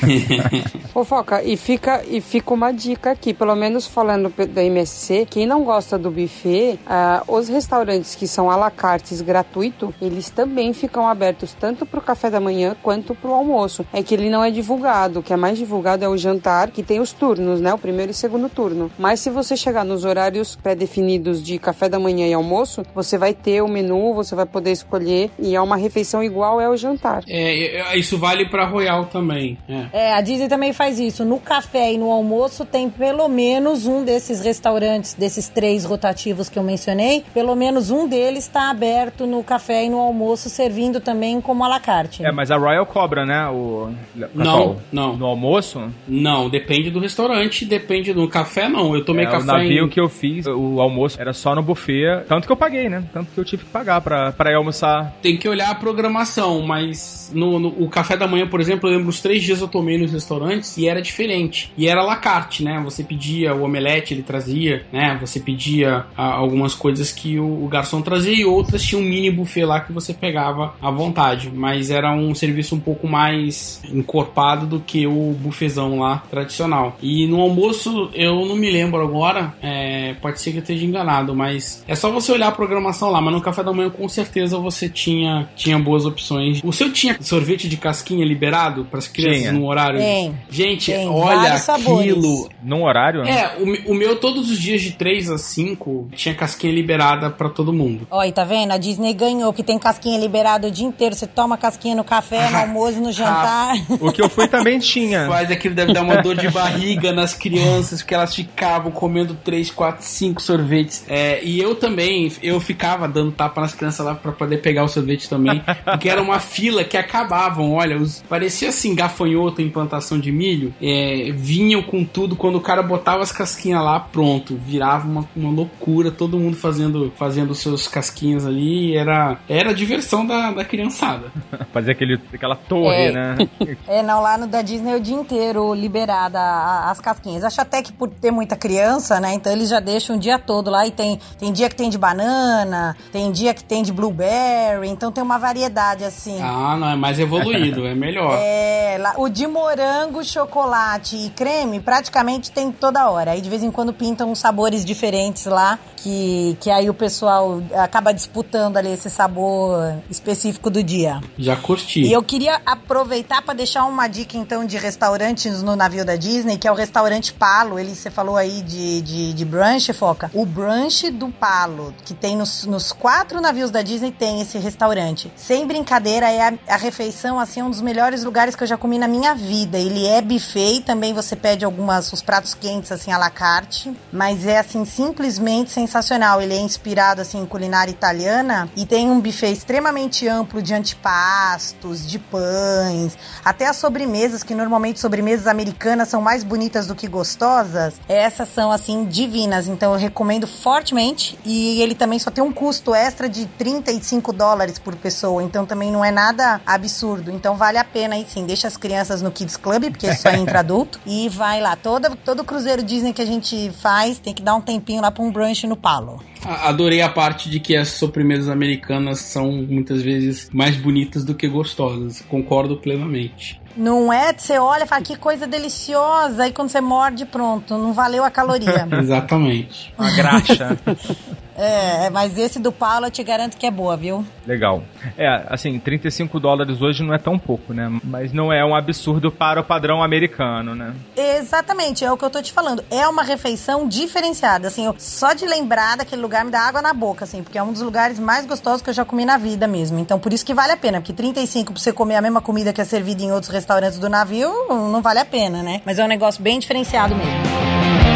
Fofoca, e fica, e fica uma dica aqui, pelo menos falando da MSC, quem não gosta do buffet, ah, os restaurantes que são à la carte gratuito, eles também ficam abertos tanto pro café da manhã quanto pro almoço. É que ele não é divulgado, o que é mais divulgado é o jantar, que tem os turnos, né? O primeiro e segundo turno. Mas se você chegar nos horários pré-definidos de café da manhã e almoço, você vai ter o menu, você vai poder escolher e é uma refeição igual é o jantar. É, é, isso vale pra Royal também. É. É, a Disney também faz isso. No café e no almoço tem pelo menos um desses restaurantes, desses três rotativos que eu mencionei, pelo menos um deles está aberto no café e no almoço, servindo também como à la carte. É, mas a Royal cobra, né? O Não, não. No almoço? Não, depende do restaurante, depende do café, não. Eu tomei é, café o navio em... que eu fiz, o almoço era só no buffet. Tanto que eu paguei, né? Tanto que eu tive que pagar pra, pra ir almoçar. Tem que olhar a programação, mas no, no- o café da manhã, por exemplo, eu lembro os três dias eu tomei nos restaurantes e era diferente. E era la carte, né? Você pedia o omelete, ele trazia, né? Você pedia ah, algumas coisas que o, o garçom trazia e outras tinha um mini buffet lá que você pegava à vontade. Mas era um serviço um pouco mais encorpado do que o buffetzão lá tradicional. E no almoço, eu não me lembro agora, é, pode ser que eu esteja enganado, mas é só você olhar a programação lá. Mas no café da manhã, com certeza, você tinha, tinha boas opções. O seu tinha sorvete de casquinha liberado para as crianças Tinha. no horário? Tem. Gente, Tem olha aquilo. Num horário, né? É, o, o meu todos os dias de 3 a 5 tinha casquinha liberada para todo mundo. E tá vendo? A Disney ganhou, que tem casquinha liberada o dia inteiro. Você toma casquinha no café, no almoço, no jantar. O que eu fui também tinha. Mas aquilo deve dar uma dor de barriga nas crianças, porque elas ficavam comendo 3, 4, 5 sorvetes. É, e eu também, eu ficava dando tapa nas crianças lá pra poder pegar o sorvete também, porque era uma fila que acabavam. Olha, os, parecia assim, gafanhoto em plantação de milho. É, vinham com tudo, quando o cara botava as casquinhas lá, pronto, virava uma, uma loucura, todo mundo fazendo fazendo seus casquinhas ali. Era, era a diversão da, da criançada. Fazer aquele, aquela torre, É. né? É, não, lá no da Disney é o dia inteiro liberada a- as casquinhas. Acho até que por ter muita criança, né? Então eles já deixam o dia todo lá e tem, tem dia que tem de banana, tem dia que tem de blueberry, então tem uma variedade assim. Ah, não, é mais evoluído, é melhor. É, lá- o de morango, chocolate e creme praticamente tem toda hora. Aí de vez em quando pintam uns sabores diferentes lá, que, que aí o pessoal acaba disputando ali esse sabor específico do dia. Já curti. E eu queria aproveitar para deixar uma dica então de restaurantes no navio da Disney, que é o restaurante Palo. Ele você falou aí de, de, de brunch, Foca. O brunch do Palo, que tem nos, nos quatro navios da Disney, tem esse restaurante. Sem brincadeira, é a, a refeição, assim, um dos melhores lugares que eu já comi na minha vida. Ele é buffet também você pede algumas, os pratos quentes, assim, à la carte. Mas é, assim, simplesmente sensacional. Ele é inspirado, assim, em culinária italiana e tem um buffet extremamente amplo de antipastos, de pães, até as sobremesas, que normalmente sobremesas americanas são mais bonitas do que gostosas. Essas são, assim, divinas. Então eu recomendo fortemente. E ele também só tem um custo extra de 35 dólares por pessoa. Então também não é nada absurdo. Então vale a pena aí sim. Deixa as crianças no Kids Club, porque só entra adulto. E vai lá. Todo, todo cruzeiro Disney que a gente faz tem que dar um tempinho lá pra um brunch no Palo. Adorei a parte de que as sobremesas americanas são muitas vezes mais bonitas do que gostosas. Concordo plenamente. Não é? Você olha e fala que coisa deliciosa, aí quando você morde, pronto, não valeu a caloria. Exatamente. Uma graxa. é, mas esse do Paulo eu te garanto que é boa, viu? Legal. É, assim, 35 dólares hoje não é tão pouco, né? Mas não é um absurdo para o padrão americano, né? Exatamente, é o que eu tô te falando. É uma refeição diferenciada, assim, eu, só de lembrar daquele lugar me dá água na boca, assim, porque é um dos lugares mais gostosos que eu já comi na vida mesmo. Então, por isso que vale a pena, porque 35 pra você comer a mesma comida que é servida em outros restaurantes do navio, não vale a pena, né? Mas é um negócio bem diferenciado mesmo.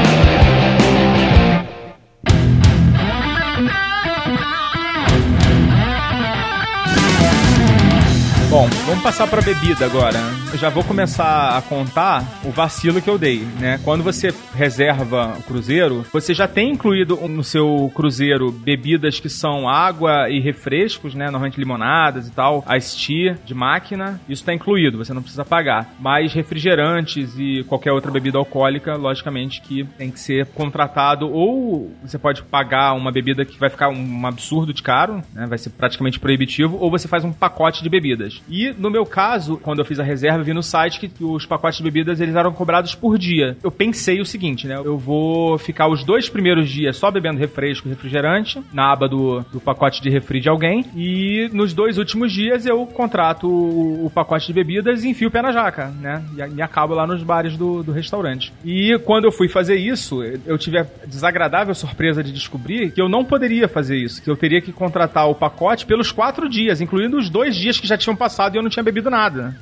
Bom, vamos passar para bebida agora. Eu já vou começar a contar o vacilo que eu dei, né? Quando você reserva o cruzeiro, você já tem incluído no seu cruzeiro bebidas que são água e refrescos, né? Normalmente limonadas e tal, ice tea de máquina, isso está incluído, você não precisa pagar. Mas refrigerantes e qualquer outra bebida alcoólica, logicamente que tem que ser contratado ou você pode pagar uma bebida que vai ficar um absurdo de caro, né? Vai ser praticamente proibitivo, ou você faz um pacote de bebidas. E no meu caso, quando eu fiz a reserva, vi no site que os pacotes de bebidas eles eram cobrados por dia. Eu pensei o seguinte, né? Eu vou ficar os dois primeiros dias só bebendo refresco, refrigerante, na aba do, do pacote de refri de alguém. E nos dois últimos dias eu contrato o, o pacote de bebidas e enfio o pé na jaca, né? E, e acabo lá nos bares do, do restaurante. E quando eu fui fazer isso, eu tive a desagradável surpresa de descobrir que eu não poderia fazer isso, que eu teria que contratar o pacote pelos quatro dias, incluindo os dois dias que já tinham passado e eu não tinha bebido nada.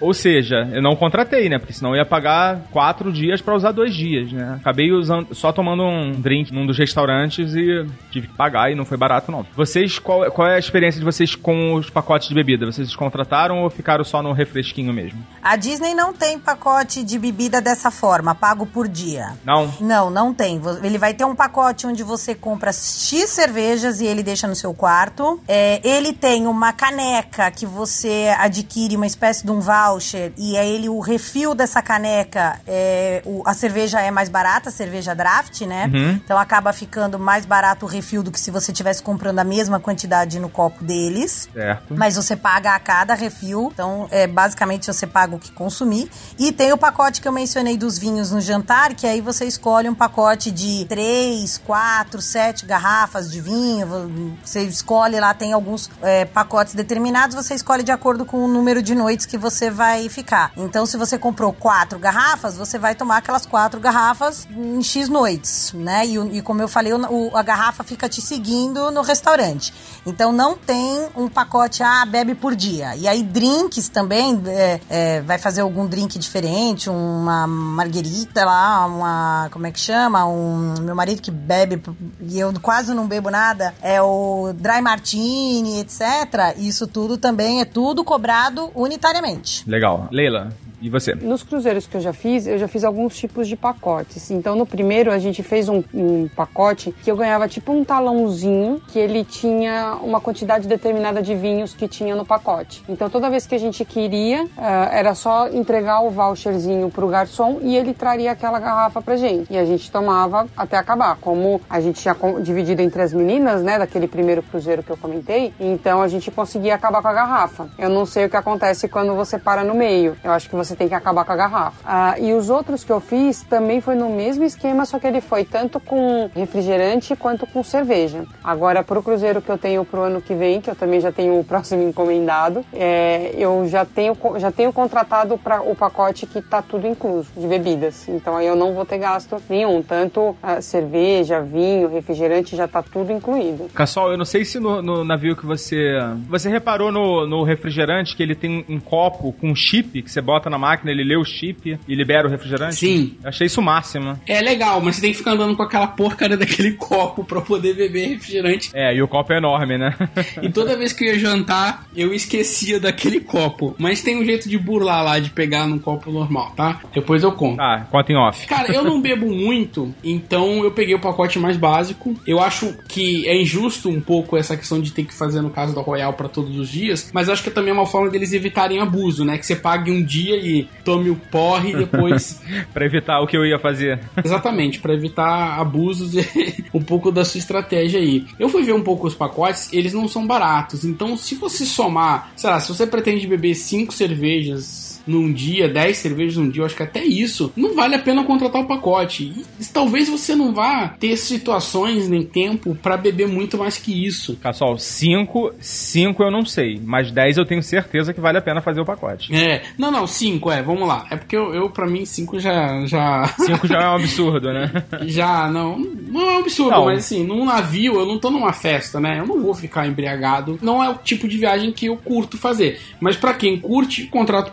Ou seja, eu não contratei, né? Porque senão eu ia pagar quatro dias pra usar dois dias, né? Acabei usando, só tomando um drink num dos restaurantes e tive que pagar e não foi barato, não. Vocês, qual, qual é a experiência de vocês com os pacotes de bebida? Vocês contrataram ou ficaram só no refresquinho mesmo? a Disney não tem pacote de bebida dessa forma, pago por dia. Não? Não, não tem. Ele vai ter um pacote onde você compra X cervejas e ele deixa no seu quarto. É, ele tem uma caneca que você adquire uma espécie de um voucher e aí ele, o refil dessa caneca, é, o- a cerveja é mais barata, a cerveja draft, né? Uhum. Então acaba ficando mais barato o refil do que se você estivesse comprando a mesma quantidade no copo deles. Certo. Mas você paga a cada refil, então é basicamente você paga o que consumir. E tem o pacote que eu mencionei dos vinhos no jantar, que aí você escolhe um pacote de 3, 4, 7 garrafas de vinho. Você escolhe lá, tem alguns é, pacotes determinados, você escolhe de acordo com o número de noites que você vai ficar. Então, se você comprou quatro garrafas, você vai tomar aquelas quatro garrafas em X noites, né? E, e como eu falei, o- a garrafa fica te seguindo no restaurante. Então não tem um pacote, ah, bebe por dia. E aí drinks também, é, é, vai fazer algum drink diferente, uma marguerita lá, uma, como é que chama? Um, meu marido que bebe, e eu quase não bebo nada, é o dry martini, etc. Isso tudo também é tudo cobrado unitariamente. Legal. Leila, e você? Nos cruzeiros que eu já fiz, eu já fiz alguns tipos de pacotes. Então, no primeiro, a gente fez um, um pacote que eu ganhava tipo um talãozinho que ele tinha uma quantidade determinada de vinhos que tinha no pacote. Então, toda vez que a gente queria, ah, era só entregar o voucherzinho pro garçom e ele traria aquela garrafa pra gente. E a gente tomava até acabar. Como a gente tinha dividido entre as meninas, né, daquele primeiro cruzeiro que eu comentei, então a gente conseguia acabar com a garrafa. Eu não sei o que acontece quando você para no meio. Eu acho que você tem que acabar com a garrafa. Ah, e os outros que eu fiz também foi no mesmo esquema, só que ele foi tanto com refrigerante quanto com cerveja. Agora, pro cruzeiro que eu tenho pro ano que vem, que eu também já tenho o próximo encomendado, é, eu já tenho, já tenho contratado para o pacote que tá tudo incluso, de bebidas. Então aí eu não vou ter gasto nenhum. Tanto ah, cerveja, vinho, refrigerante, já tá tudo incluído. Cassol, eu não sei se no, no navio que você. Você reparou no, no refrigerante que ele tem um copo com chip que você bota na máquina, ele lê o chip e libera o refrigerante? Sim. Eu achei isso o máximo. É legal, mas você tem que ficar andando com aquela porcaria daquele copo pra poder beber refrigerante. É, e o copo é enorme, né? E toda vez que eu ia jantar, eu esquecia daquele copo. Mas tem um jeito de burlar lá, de pegar num copo normal, tá? Depois eu conto. Tá, conta em off. Cara, eu não bebo muito, então eu peguei o pacote mais básico. Eu acho que é injusto um pouco essa questão de ter que fazer no caso da Royal para todos os dias, mas acho que também é uma forma deles evitarem abuso, né? Que você pague um dia e tome o porre e depois. pra evitar o que eu ia fazer. Exatamente, para evitar abusos e um pouco da sua estratégia aí. Eu fui ver um pouco os pacotes, eles não são baratos. Então, se você somar, sei lá, se você pretende beber cinco cervejas num dia, 10 cervejas num dia, eu acho que até isso, não vale a pena contratar o pacote. E, talvez você não vá ter situações nem tempo para beber muito mais que isso. Pessoal, 5 cinco eu não sei, mas 10 eu tenho certeza que vale a pena fazer o pacote. É, não, não, 5, é, vamos lá. É porque eu, eu para mim, 5 já. 5 já... Cinco já é um absurdo, né? já, não. Não é um absurdo, não. mas assim, num navio eu não tô numa festa, né? Eu não vou ficar embriagado. Não é o tipo de viagem que eu curto fazer. Mas para quem curte, contrata o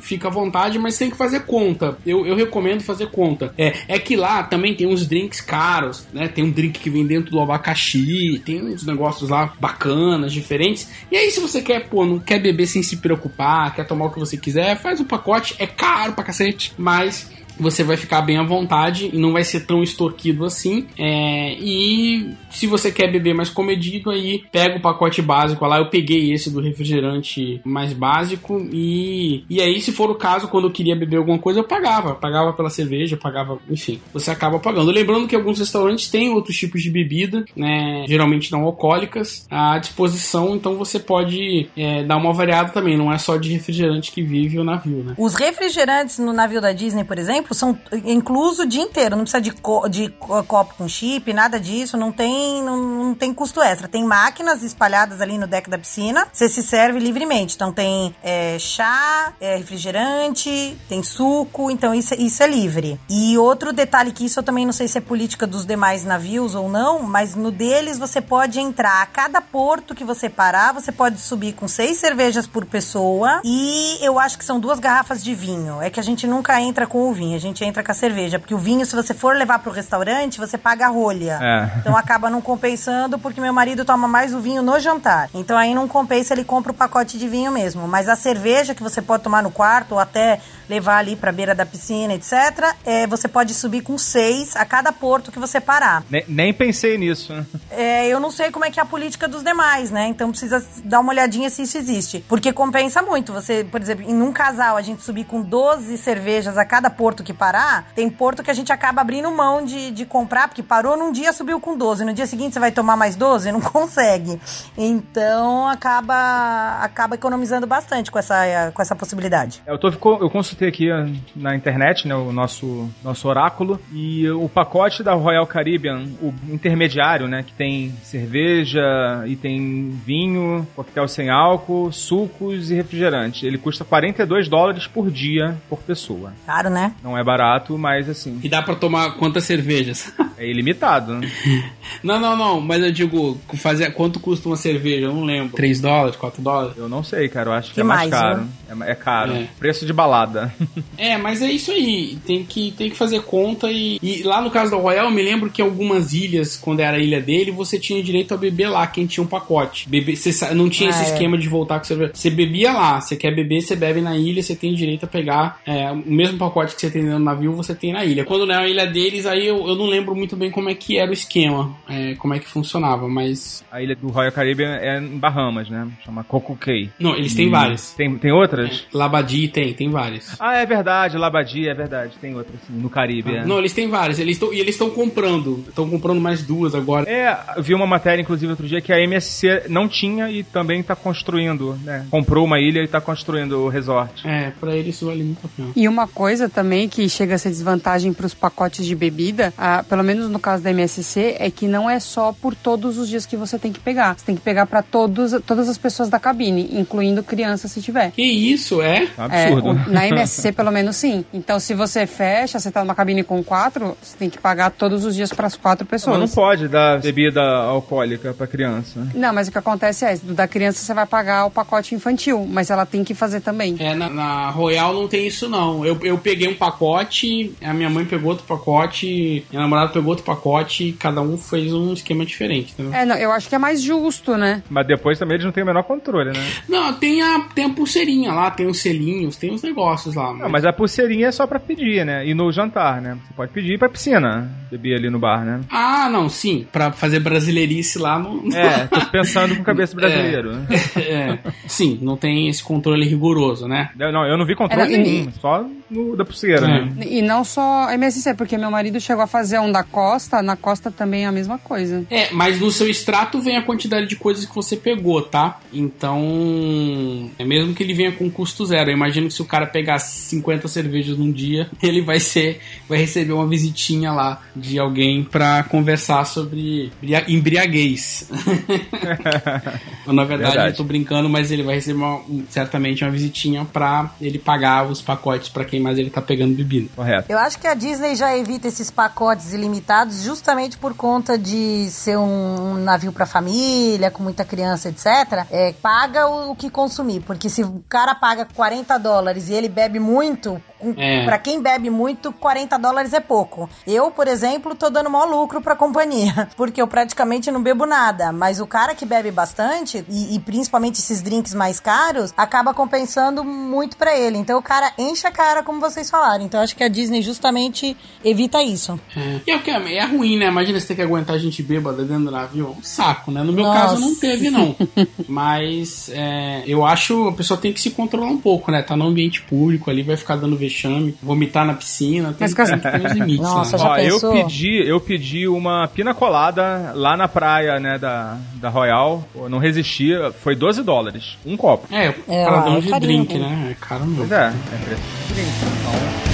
fica à vontade, mas tem que fazer conta. Eu, eu recomendo fazer conta. É, é que lá também tem uns drinks caros, né? Tem um drink que vem dentro do abacaxi, tem uns negócios lá bacanas, diferentes. E aí, se você quer, pô, não quer beber sem se preocupar, quer tomar o que você quiser, faz o pacote. É caro pra cacete, mas você vai ficar bem à vontade e não vai ser tão extorquido assim. É, e se você quer beber mais comedido, aí pega o pacote básico lá. Eu peguei esse do refrigerante mais básico e, e aí, se for o caso, quando eu queria beber alguma coisa, eu pagava. Pagava pela cerveja, pagava, enfim, você acaba pagando. Lembrando que alguns restaurantes têm outros tipos de bebida, né? Geralmente não alcoólicas, à disposição, então você pode é, dar uma variada também. Não é só de refrigerante que vive o navio, né? Os refrigerantes no navio da Disney, por exemplo, são incluso o dia inteiro. Não precisa de, co de copo com chip, nada disso. Não tem, não, não, tem custo extra. Tem máquinas espalhadas ali no deck da piscina. Você se serve livremente. Então tem é, chá, é, refrigerante, tem suco. Então isso, isso é livre. E outro detalhe que isso eu também não sei se é política dos demais navios ou não, mas no deles você pode entrar a cada porto que você parar, você pode subir com seis cervejas por pessoa e eu acho que são duas garrafas de vinho. É que a gente nunca entra com o vinho. A gente entra com a cerveja. Porque o vinho, se você for levar pro restaurante, você paga a rolha. É. Então acaba não compensando, porque meu marido toma mais o vinho no jantar. Então aí não compensa, ele compra o pacote de vinho mesmo. Mas a cerveja que você pode tomar no quarto, ou até levar ali pra beira da piscina, etc., é, você pode subir com seis a cada porto que você parar. Nem, nem pensei nisso. É, eu não sei como é que é a política dos demais, né? Então precisa dar uma olhadinha se isso existe. Porque compensa muito. Você, por exemplo, em um casal, a gente subir com 12 cervejas a cada porto que parar, tem porto que a gente acaba abrindo mão de, de comprar, porque parou num dia, subiu com 12. No dia seguinte você vai tomar mais 12? Não consegue. Então acaba, acaba economizando bastante com essa, com essa possibilidade. Eu, tô, eu consultei aqui na internet, né, o nosso, nosso oráculo, e o pacote da Royal Caribbean, o intermediário, né, que tem cerveja e tem vinho, coquetel sem álcool, sucos e refrigerante. Ele custa 42 dólares por dia por pessoa. Caro, né? Não é barato, mas assim. E dá para tomar quantas cervejas? É ilimitado, né? não, não, não, mas eu digo, fazer, quanto custa uma cerveja? Eu não lembro. 3 dólares, 4 dólares? Eu não sei, cara. Eu acho que, que é mais, mais caro. É, é, caro. É. Preço de balada. é, mas é isso aí. Tem que, tem que fazer conta e, e lá no caso da Royal, eu me lembro que algumas ilhas, quando era a ilha dele, você tinha direito a beber lá, quem tinha um pacote. Beber, você não tinha ah, esse é. esquema de voltar com cerveja. Você bebia lá. Você quer beber, você bebe na ilha, você tem direito a pegar é, o mesmo pacote que você tem no navio, você tem na ilha. Quando não é a ilha deles, aí eu, eu não lembro muito bem como é que era o esquema, é, como é que funcionava, mas. A ilha do Royal Caribbean é em Bahamas, né? Chama Coco Cay. Não, eles têm várias. Tem, tem outras? É, Labadi tem, tem várias. Ah, é verdade, Labadi, é verdade. Tem outras, sim, no Caribe. Ah, é. Não, eles têm várias. Eles tão, e eles estão comprando. Estão comprando mais duas agora. É, eu vi uma matéria, inclusive, outro dia, que a MSC não tinha e também está construindo, né? Comprou uma ilha e está construindo o resort. É, pra eles isso vale muito a pena. E uma coisa também que chega a ser desvantagem para os pacotes de bebida, ah, pelo menos no caso da MSC, é que não é só por todos os dias que você tem que pegar. Você tem que pegar para todas as pessoas da cabine, incluindo criança se tiver. Que isso, é? Absurdo. É, na MSC, pelo menos, sim. Então, se você fecha, você tá numa cabine com quatro, você tem que pagar todos os dias para as quatro pessoas. Mas não pode dar bebida alcoólica para criança. Não, mas o que acontece é, da criança você vai pagar o pacote infantil, mas ela tem que fazer também. É, na, na Royal não tem isso não. Eu, eu peguei um pacote, a minha mãe pegou outro pacote, minha namorada pegou outro pacote, cada um fez um esquema diferente. Entendeu? É, não, eu acho que é mais justo, né? Mas depois também eles não têm o menor controle, né? Não, tem a, tem a pulseirinha lá, tem os selinhos, tem os negócios lá. Mas... Não, mas a pulseirinha é só pra pedir, né? E no jantar, né? Você pode pedir pra piscina, beber ali no bar, né? Ah, não, sim. Pra fazer brasileirice lá no. É, tô pensando com cabeça brasileiro. É, é, sim, não tem esse controle rigoroso, né? Não, eu não vi controle nenhum, só no, da pulseira, é. né? E não só MSC, porque meu marido chegou a fazer um da, costa, na costa também é a mesma coisa. É, mas no seu extrato vem a quantidade de coisas que você pegou, tá? Então, é mesmo que ele venha com custo zero. Eu imagino que se o cara pegar 50 cervejas num dia, ele vai ser, vai receber uma visitinha lá de alguém pra conversar sobre embria- embriaguez. Na verdade, Verdade. eu tô brincando, mas ele vai receber uma- um- certamente uma visitinha pra ele pagar os pacotes pra quem mais ele tá pegando bebida. Correto. Eu acho que a Disney já evita esses pacotes ilimitados justamente por conta de ser um, navio para família, com muita criança, etc. É, paga o, que consumir, porque se o cara paga 40 dólares e ele bebe muito, É. pra quem bebe muito, 40 dólares é pouco. Eu, por exemplo, tô dando maior lucro pra companhia, porque eu praticamente não bebo nada, mas o cara que bebe bastante, e, e principalmente esses drinks mais caros, acaba compensando muito pra ele. Então o cara enche a cara, como vocês falaram. Então acho que a Disney justamente evita isso. É. E é, que é, ruim, né? Imagina você ter que aguentar gente bêbada dentro do navio. Um saco, né? No meu Nossa. caso não teve, não. Mas é, eu acho a pessoa tem que se controlar um pouco, né? Tá no ambiente público ali, vai ficar dando vexame, vomitar na piscina, tem, Mas, tem cara- ter os limites. Nossa, né? já Ó, eu pensou? pedi, eu pedi uma pina colada lá na praia, né, da, da Royal. Pô, não resistia, foi 12 dólares. Um copo. É, É, paradão é de carinho, drink, né? né? É caro mesmo. Pois é, é preço de drink. Então,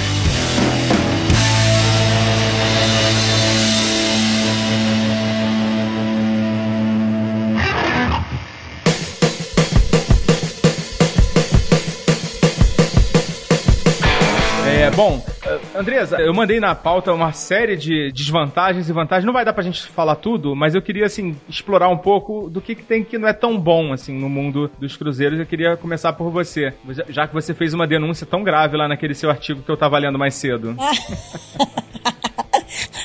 bom, eh, Andresa, eu mandei na pauta uma série de desvantagens e vantagens. Não vai dar pra gente falar tudo, mas eu queria, assim, explorar um pouco do que, que tem que não é tão bom, assim, no mundo dos cruzeiros. Eu queria começar por você, já- que você fez uma denúncia tão grave lá naquele seu artigo que eu tava lendo mais cedo.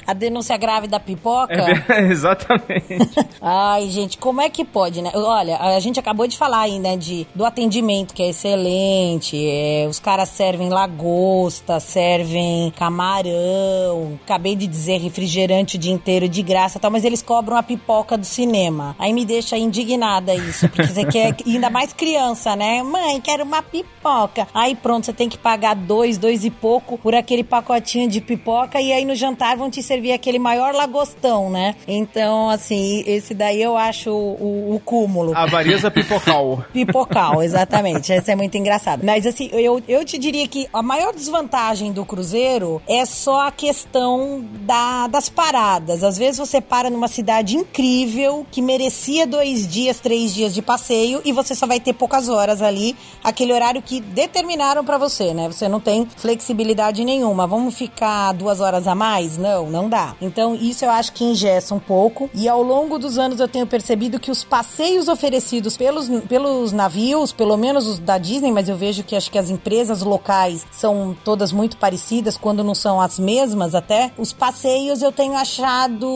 A denúncia grave da pipoca. É, exatamente. Ai, gente, como é que pode, né? Olha, a gente acabou de falar aí, né, de, do atendimento, que é excelente. é, os caras servem lagosta, servem camarão. Acabei de dizer refrigerante o dia inteiro de graça e tal, mas eles cobram a pipoca do cinema. Aí me deixa indignada isso, porque você quer, e ainda mais criança, né? Mãe, quero uma pipoca. Aí pronto, você tem que pagar dois, dois e pouco por aquele pacotinho de pipoca e aí no jantar vão te servir aquele maior lagostão, né? Então, assim, esse daí eu acho o, o cúmulo. A Vareza Pipocal. Pipocal, exatamente. Esse é muito engraçado. Mas assim, eu, eu te diria que a maior desvantagem do cruzeiro é só a questão da, das paradas. Às vezes você para numa cidade incrível que merecia dois dias, três dias de passeio e você só vai ter poucas horas ali, aquele horário que determinaram pra você, né? Você não tem flexibilidade nenhuma. Vamos ficar duas horas a mais? Não, não dá. Então, isso eu acho que ingessa um pouco. E ao longo dos anos eu tenho percebido que os passeios oferecidos pelos, pelos navios, pelo menos os da Disney, mas eu vejo que acho que as empresas locais são todas muito parecidas, quando não são as mesmas até. Os passeios eu tenho achado,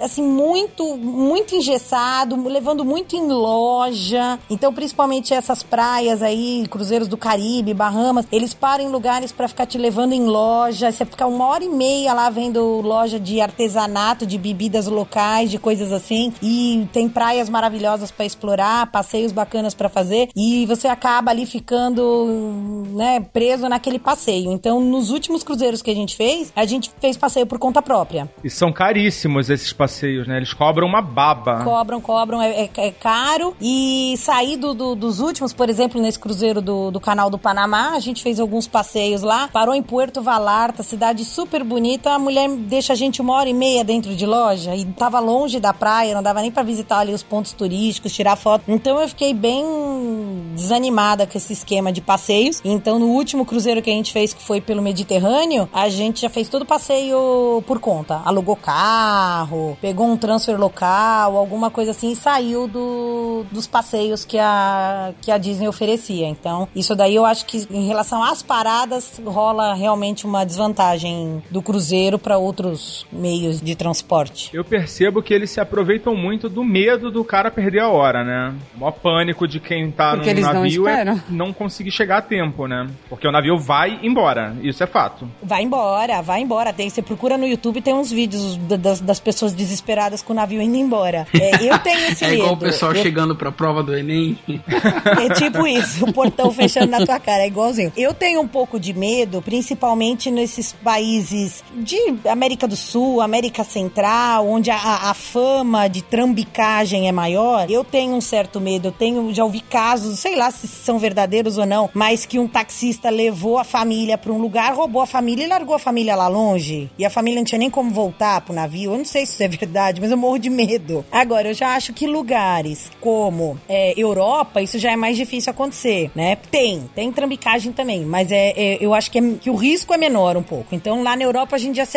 assim, muito, muito engessado, levando muito em loja. Então, principalmente essas praias aí, cruzeiros do Caribe, Bahamas, eles param em lugares pra ficar te levando em loja. Você fica uma hora e meia lá vendo loja de artesanato, de bebidas locais, de coisas assim. E tem praias maravilhosas pra explorar, passeios bacanas pra fazer. E você acaba ali ficando, né, preso naquele passeio. Então, nos últimos cruzeiros que a gente fez, a gente fez passeio por conta própria. E são caríssimos esses passeios, né? Eles cobram uma baba. Cobram, cobram, é, é- é caro. E sair do- do- dos últimos, por exemplo, nesse cruzeiro do, do canal do Panamá, a gente fez alguns passeios lá, parou em Puerto Vallarta, cidade super bonita. A mulher deixa a gente uma hora e meia dentro de loja e tava longe da praia, não dava nem pra visitar ali os pontos turísticos, tirar foto. Então eu fiquei bem desanimada com esse esquema de passeios. Então no último cruzeiro que a gente fez, que foi pelo Mediterrâneo, a gente já fez todo o passeio por conta. Alugou carro, pegou um transfer local, alguma coisa assim e saiu do, dos passeios que a, que a Disney oferecia. Então, isso daí eu acho que em relação às paradas rola realmente uma desvantagem do cruzeiro para outros meios de transporte. Eu percebo que eles se aproveitam muito do medo do cara perder a hora, né? O maior pânico de quem tá Porque no eles não navio é não conseguir chegar a tempo, né? Porque o navio vai embora, isso é fato. Vai embora, vai embora. Tem, você procura no YouTube, tem uns vídeos da- das, das pessoas desesperadas com o navio indo embora. É, eu tenho esse É medo. igual o pessoal Eu- chegando pra prova do Enem. É tipo isso, o portão fechando na tua cara, é igualzinho. Eu tenho um pouco de medo, principalmente nesses países de América do Sul, América Central, onde a, a fama de trambicagem é maior. Eu tenho um certo medo, eu tenho, já ouvi casos, sei lá se são verdadeiros ou não, mas que um taxista levou a família para um lugar, roubou a família e largou a família lá longe. E a família não tinha nem como voltar pro navio. Eu não sei se isso é verdade, mas eu morro de medo. Agora, eu já acho que lugares como é, Europa, isso já é mais difícil acontecer, né? Tem, tem trambicagem também, mas é, é eu acho que, é, que o risco é menor um pouco. Então, lá na Europa, a gente já se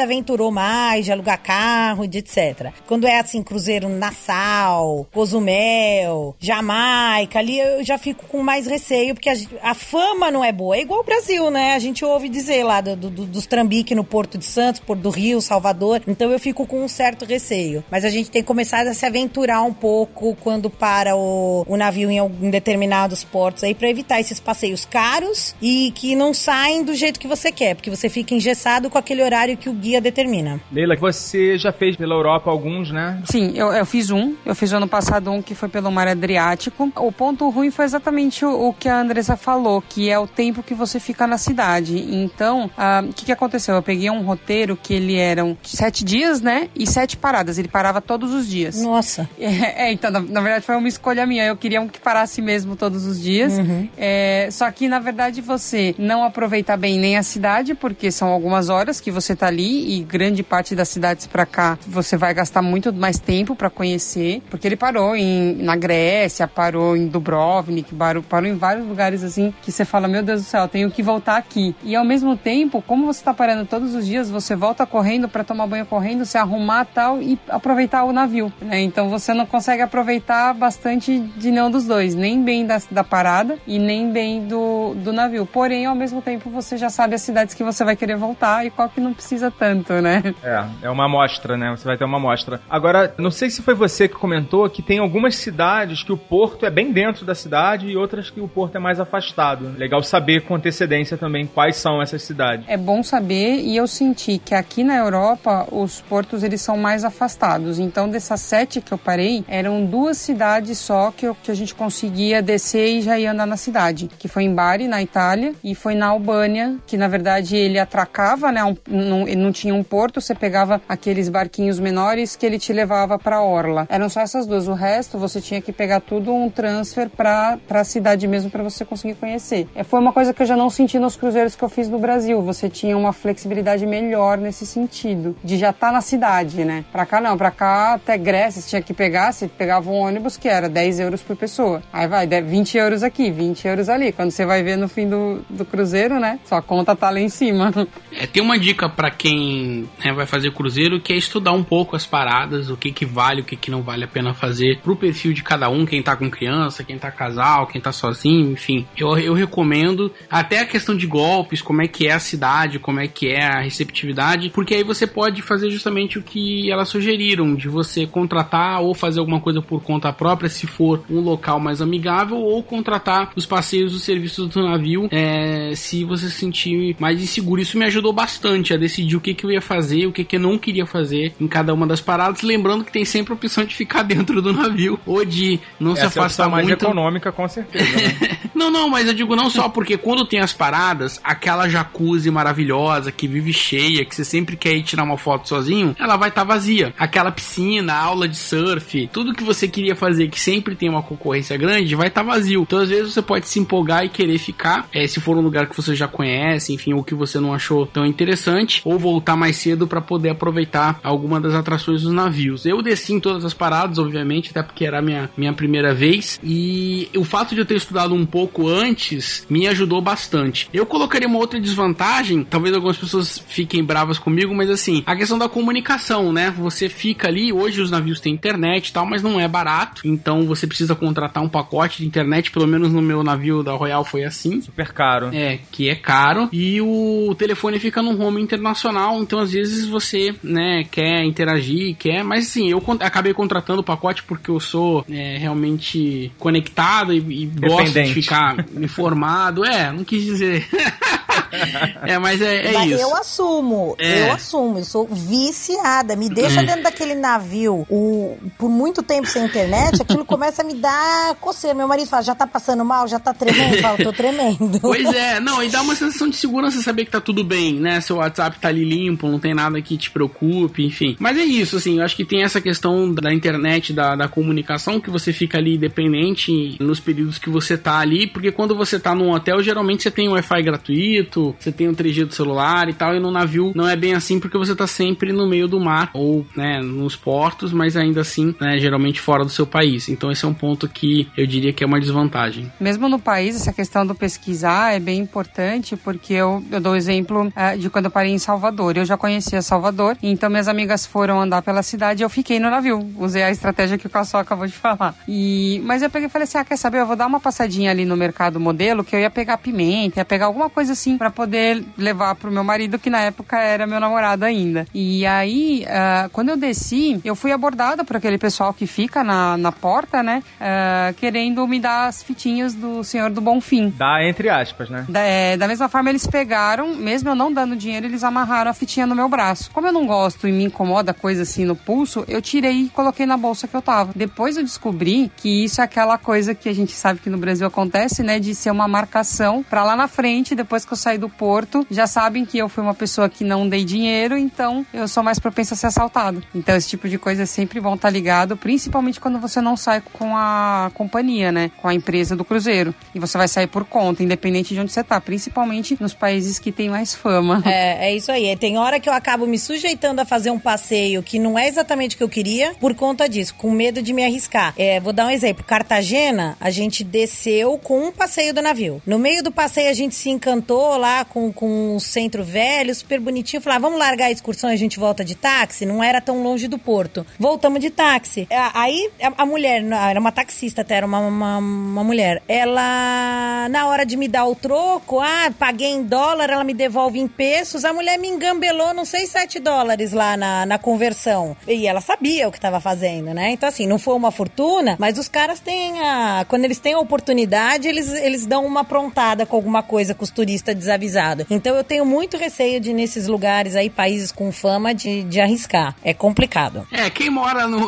mais, de alugar carro, de etc. Quando é assim, cruzeiro Nassau, Cozumel, Jamaica, ali eu já fico com mais receio, porque a, a fama não é boa. É igual o Brasil, né? A gente ouve dizer lá do, do, dos trambique no Porto de Santos, Porto do Rio, Salvador. Então eu fico com um certo receio. Mas a gente tem começado a se aventurar um pouco quando para o, o navio em, em determinados portos aí para evitar esses passeios caros e que não saem do jeito que você quer, porque você fica engessado com aquele horário que o guia determina. Leila, você já fez pela Europa alguns, né? Sim, eu, eu fiz um. Eu fiz ano passado um que foi pelo Mar Adriático. O ponto ruim foi exatamente o, o que a Andressa falou, que é o tempo que você fica na cidade. Então, ah, o que, que aconteceu? Eu peguei um roteiro que ele eram sete dias, né? E sete paradas. Ele parava todos os dias. Nossa. É, é, então, na, na, verdade, foi uma escolha minha. Eu queria um que parasse mesmo todos os dias. Uhum. É, só que, na verdade, você não aproveita bem nem a cidade, porque são algumas horas que você tá ali e grande parte das cidades para cá você vai gastar muito mais tempo para conhecer, porque ele parou em, na Grécia, parou em Dubrovnik, parou, parou em vários lugares assim que você fala, meu Deus do céu, tenho que voltar aqui. E ao mesmo tempo, como você tá parando todos os dias, você volta correndo para tomar banho correndo, se arrumar tal e aproveitar o navio, né? Então você não consegue aproveitar bastante de nenhum dos dois, nem bem da, da parada e nem bem do, do navio. Porém, ao mesmo tempo, você já sabe as cidades que você vai querer voltar e qual que não precisa tanto, né? É, é uma amostra, né? Você vai ter uma amostra. Agora, não sei se foi você que comentou que tem algumas cidades que o porto é bem dentro da cidade e outras que o porto é mais afastado. Legal saber com antecedência também quais são essas cidades. É bom saber e eu senti que aqui na Europa os portos eles são mais afastados. Então, dessas sete que eu parei, eram duas cidades só que, eu, que a gente conseguia descer e já ia andar na cidade. Que foi em Bari, na Itália, e foi na Albânia, que na verdade ele atracava, né? Um, não, ele não tinha um porto, você pegava aqueles barquinhos menores que ele te levava para Orla. Eram só essas duas. O resto você tinha que pegar tudo um transfer para a cidade mesmo para você conseguir conhecer. É, foi uma coisa que eu já não senti nos cruzeiros que eu fiz no Brasil. Você tinha uma flexibilidade melhor nesse sentido, de já estar tá na cidade, né? Pra cá não, pra cá até Grécia você tinha que pegar, você pegava um ônibus que era 10 euros por pessoa. Aí vai, 20 euros aqui, 20 euros ali. Quando você vai ver no fim do, do cruzeiro, né? Sua conta tá lá em cima. É, tem uma dica para quem né, vai fazer cruzeiro que é estudar um pouco as paradas, o que que vale, o que que não vale a pena fazer pro perfil de cada um, quem tá com criança, quem tá casal, quem tá sozinho, enfim. Eu, eu recomendo até a questão de golpes, como é que é a cidade, como é que é a receptividade, porque aí você pode fazer justamente o que elas sugeriram, de você contratar ou fazer alguma coisa por conta própria, se for um local mais amigável, ou contratar os passeios, os serviços do navio, é, se você se sentir mais inseguro. Isso me ajudou bastante a decidir o que, que eu ia fazer, o que, que eu não queria fazer em cada uma das paradas, lembrando que tem sempre a opção de ficar dentro do navio, ou de não Essa se afastar é a mais muito. econômica, com certeza. Né? não, não, mas eu digo não só porque quando tem as paradas, aquela jacuzzi maravilhosa que vive cheia, que você sempre quer ir tirar uma foto sozinho, ela vai estar tá vazia. Aquela piscina, aula de surf, tudo que você queria fazer que sempre tem uma concorrência grande, vai estar tá vazio. Então às vezes você pode se empolgar e querer ficar, é, se for um lugar que você já conhece, enfim, ou que você não achou tão interessante, ou voltar mais cedo para poder aproveitar alguma das atrações dos navios. Eu desci em todas as paradas, obviamente, até porque era a minha, minha primeira vez, e o fato de eu ter estudado um pouco antes me ajudou bastante. Eu colocaria uma outra desvantagem, talvez algumas pessoas fiquem bravas comigo, mas assim, a questão da comunicação, né? Você fica ali, hoje os navios têm internet e tal, mas não é barato, então você precisa contratar um pacote de internet, pelo menos no meu navio da Royal foi assim. Super caro. É, que é caro, e o telefone fica num home internacional, então às vezes você, né, quer interagir, quer, mas assim, eu acabei contratando o pacote porque eu sou é, realmente conectado e, e gosto de ficar informado. É, não quis dizer. é, mas é, é Mas isso. eu assumo, É. eu assumo, eu sou viciada. Me deixa dentro daquele navio o, por muito tempo sem internet, aquilo começa a me dar coceira. Meu marido fala, já tá passando mal, já tá tremendo? Eu falo, tô tremendo. Pois é, não, e dá uma sensação de segurança saber que tá tudo bem, né? Seu WhatsApp tá ali limpo, não tem nada que te preocupe, enfim. Mas é isso, assim, eu acho que tem essa questão da internet, da, da comunicação, que você fica ali dependente nos períodos que você tá ali, porque quando você tá num hotel, geralmente você tem um Wi-Fi gratuito, você tem um 3G do celular e tal, e no navio não é bem assim, porque você tá sempre no meio do mar, ou, né, nos portos, mas ainda assim, né, geralmente fora do seu país. Então esse é um ponto que eu diria que é uma desvantagem. Mesmo no país, essa questão do pesquisar é bem importante, porque eu, eu dou exemplo eh, de quando eu parei em Salvador. Eu já conhecia Salvador, então minhas amigas foram andar pela cidade e eu fiquei no navio. Usei a estratégia que o Cassol acabou de falar. E, mas eu peguei e falei assim: ah, quer saber? Eu vou dar uma passadinha ali no mercado modelo, que eu ia pegar pimenta, ia pegar alguma coisa assim pra poder levar pro meu marido, que na época era meu namorado ainda. E aí, ah, quando eu desci, eu fui abordada por aquele pessoal que fica na, na porta, né? ah, querendo me dar as fitinhas do Senhor do Bonfim. Dá entre aspas, né? Da, é, da mesma forma, eles pegaram, mesmo eu não dando dinheiro, eles amarraram a fitinha no meu braço. Como eu não gosto e me incomoda coisa assim no pulso, eu tirei e coloquei na bolsa que eu tava. Depois eu descobri que isso é aquela coisa que a gente sabe que no Brasil acontece, né? De ser uma marcação pra lá na frente, depois que eu saí do porto, já sabem que eu fui uma pessoa que não dei dinheiro, então eu sou mais propensa a ser assaltado. Então esse tipo de coisa é sempre bom estar ligado, principalmente quando você não sai com a companhia, né? Com a empresa do cruzeiro. E você vai sair por conta, independente de onde você tá, principalmente nos países que têm mais fama. É, é isso aí. Tem hora que eu acabo me sujeitando a fazer um passeio que não é exatamente o que eu queria por conta disso, com medo de me arriscar. É, vou dar um exemplo. Cartagena, a gente desceu com um passeio do navio. No meio do passeio, a gente se encantou lá com, com o centro velho, super bonitinho. Falar, vamos largar a excursão e a gente volta de táxi? Não era tão longe do porto. Voltamos de táxi. É, Aí a, a mulher, era uma taxista até, era uma, uma, uma mulher. Ela, na hora de me dar o troco, ah, paguei em dólar, ela me devolve em pesos. A mulher me engambelou, não sei, 7 dólares lá na, na conversão. E ela sabia o que estava fazendo, né? Então, assim, não foi uma fortuna, mas os caras têm a. Quando eles têm a oportunidade, eles, eles dão uma aprontada com alguma coisa com os turistas desavisados. Então, eu tenho muito receio de, nesses lugares aí, países com fama, de, de arriscar. É complicado. É, quem mora no.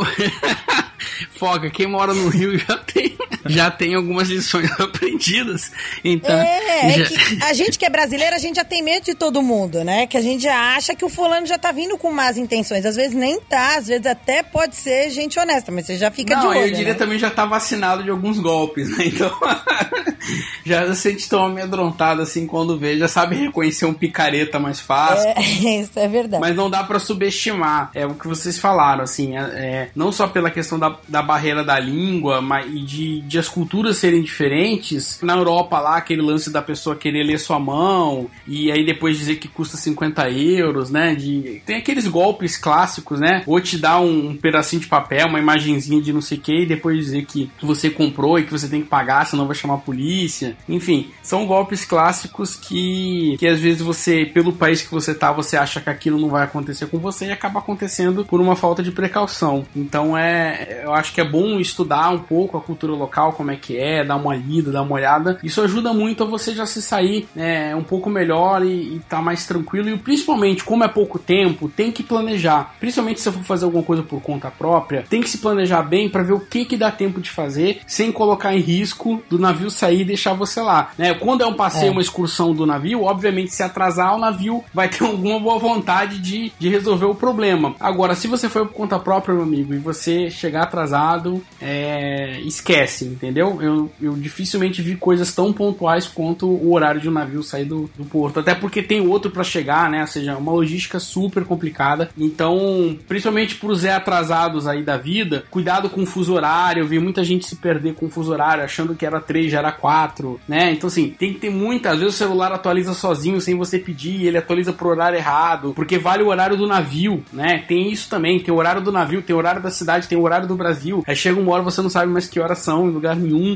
Foca, quem mora no Rio já tem, já tem algumas lições aprendidas. Então. É, é já- que a gente que é brasileiro, a gente já tem medo de todo mundo, né? Que a gente já acha que o fulano já tá vindo com más intenções. Às vezes nem tá, às vezes até pode ser gente honesta, mas você já fica de Não, olho. eu diria né? também já tá vacinado de alguns golpes, né? Então. já se sente tão amedrontado assim quando vê, já sabe reconhecer um picareta mais fácil. É, isso é verdade. Mas não dá pra subestimar. É o que vocês falaram, assim. É, é, não só pela questão da, da barreira da língua, mas e de, de as culturas serem diferentes. Na Europa lá, aquele lance da pessoa querer ler sua mão e aí depois dizer que custa 50 euros, né? De, tem aqueles golpes clássicos, né? Ou te dar um, um pedacinho de papel, uma imagenzinha de não sei o que, e depois dizer que você comprou e que você tem que pagar, senão vai chamar a polícia. Enfim, são golpes clássicos que, que às vezes você, pelo país que você tá, você acha que aquilo não vai acontecer com você e acaba acontecendo por uma falta de precaução. Então é, eu acho que é bom estudar um pouco a cultura local, como é que é, dar uma lida, dar uma olhada. Isso ajuda muito a você já se sair né, um pouco melhor e, e tá mais tranquilo. E principalmente, como é pouco tempo, tem que planejar. Principalmente se você for fazer alguma coisa por conta própria, tem que se planejar bem para ver o que que dá tempo de fazer sem colocar em risco do navio sair e deixar você lá. Né? Quando é um passeio, É. uma excursão do navio, obviamente se atrasar o navio vai ter alguma boa vontade de, de resolver o problema. Agora, se você for por conta própria, meu amigo, e você chegar atrasado, é, esquece, entendeu? Eu, eu dificilmente vi coisas tão pontuais quanto o horário de um navio sair do, do porto. Até porque tem outro para chegar, né? Ou seja, uma logística super complicada. Então, principalmente para os Zé atrasados aí da vida, cuidado com o fuso horário. Eu vi muita gente se perder com o fuso horário, achando que era 3, já era 4, né? Então, assim, tem que ter muita. Às vezes o celular atualiza sozinho sem você pedir, ele atualiza pro horário errado, porque vale o horário do navio, né? Tem isso também, tem o horário do navio, tem o horário da cidade, tem o horário do Brasil. Aí chega uma hora você não sabe mais que horas são em lugar nenhum.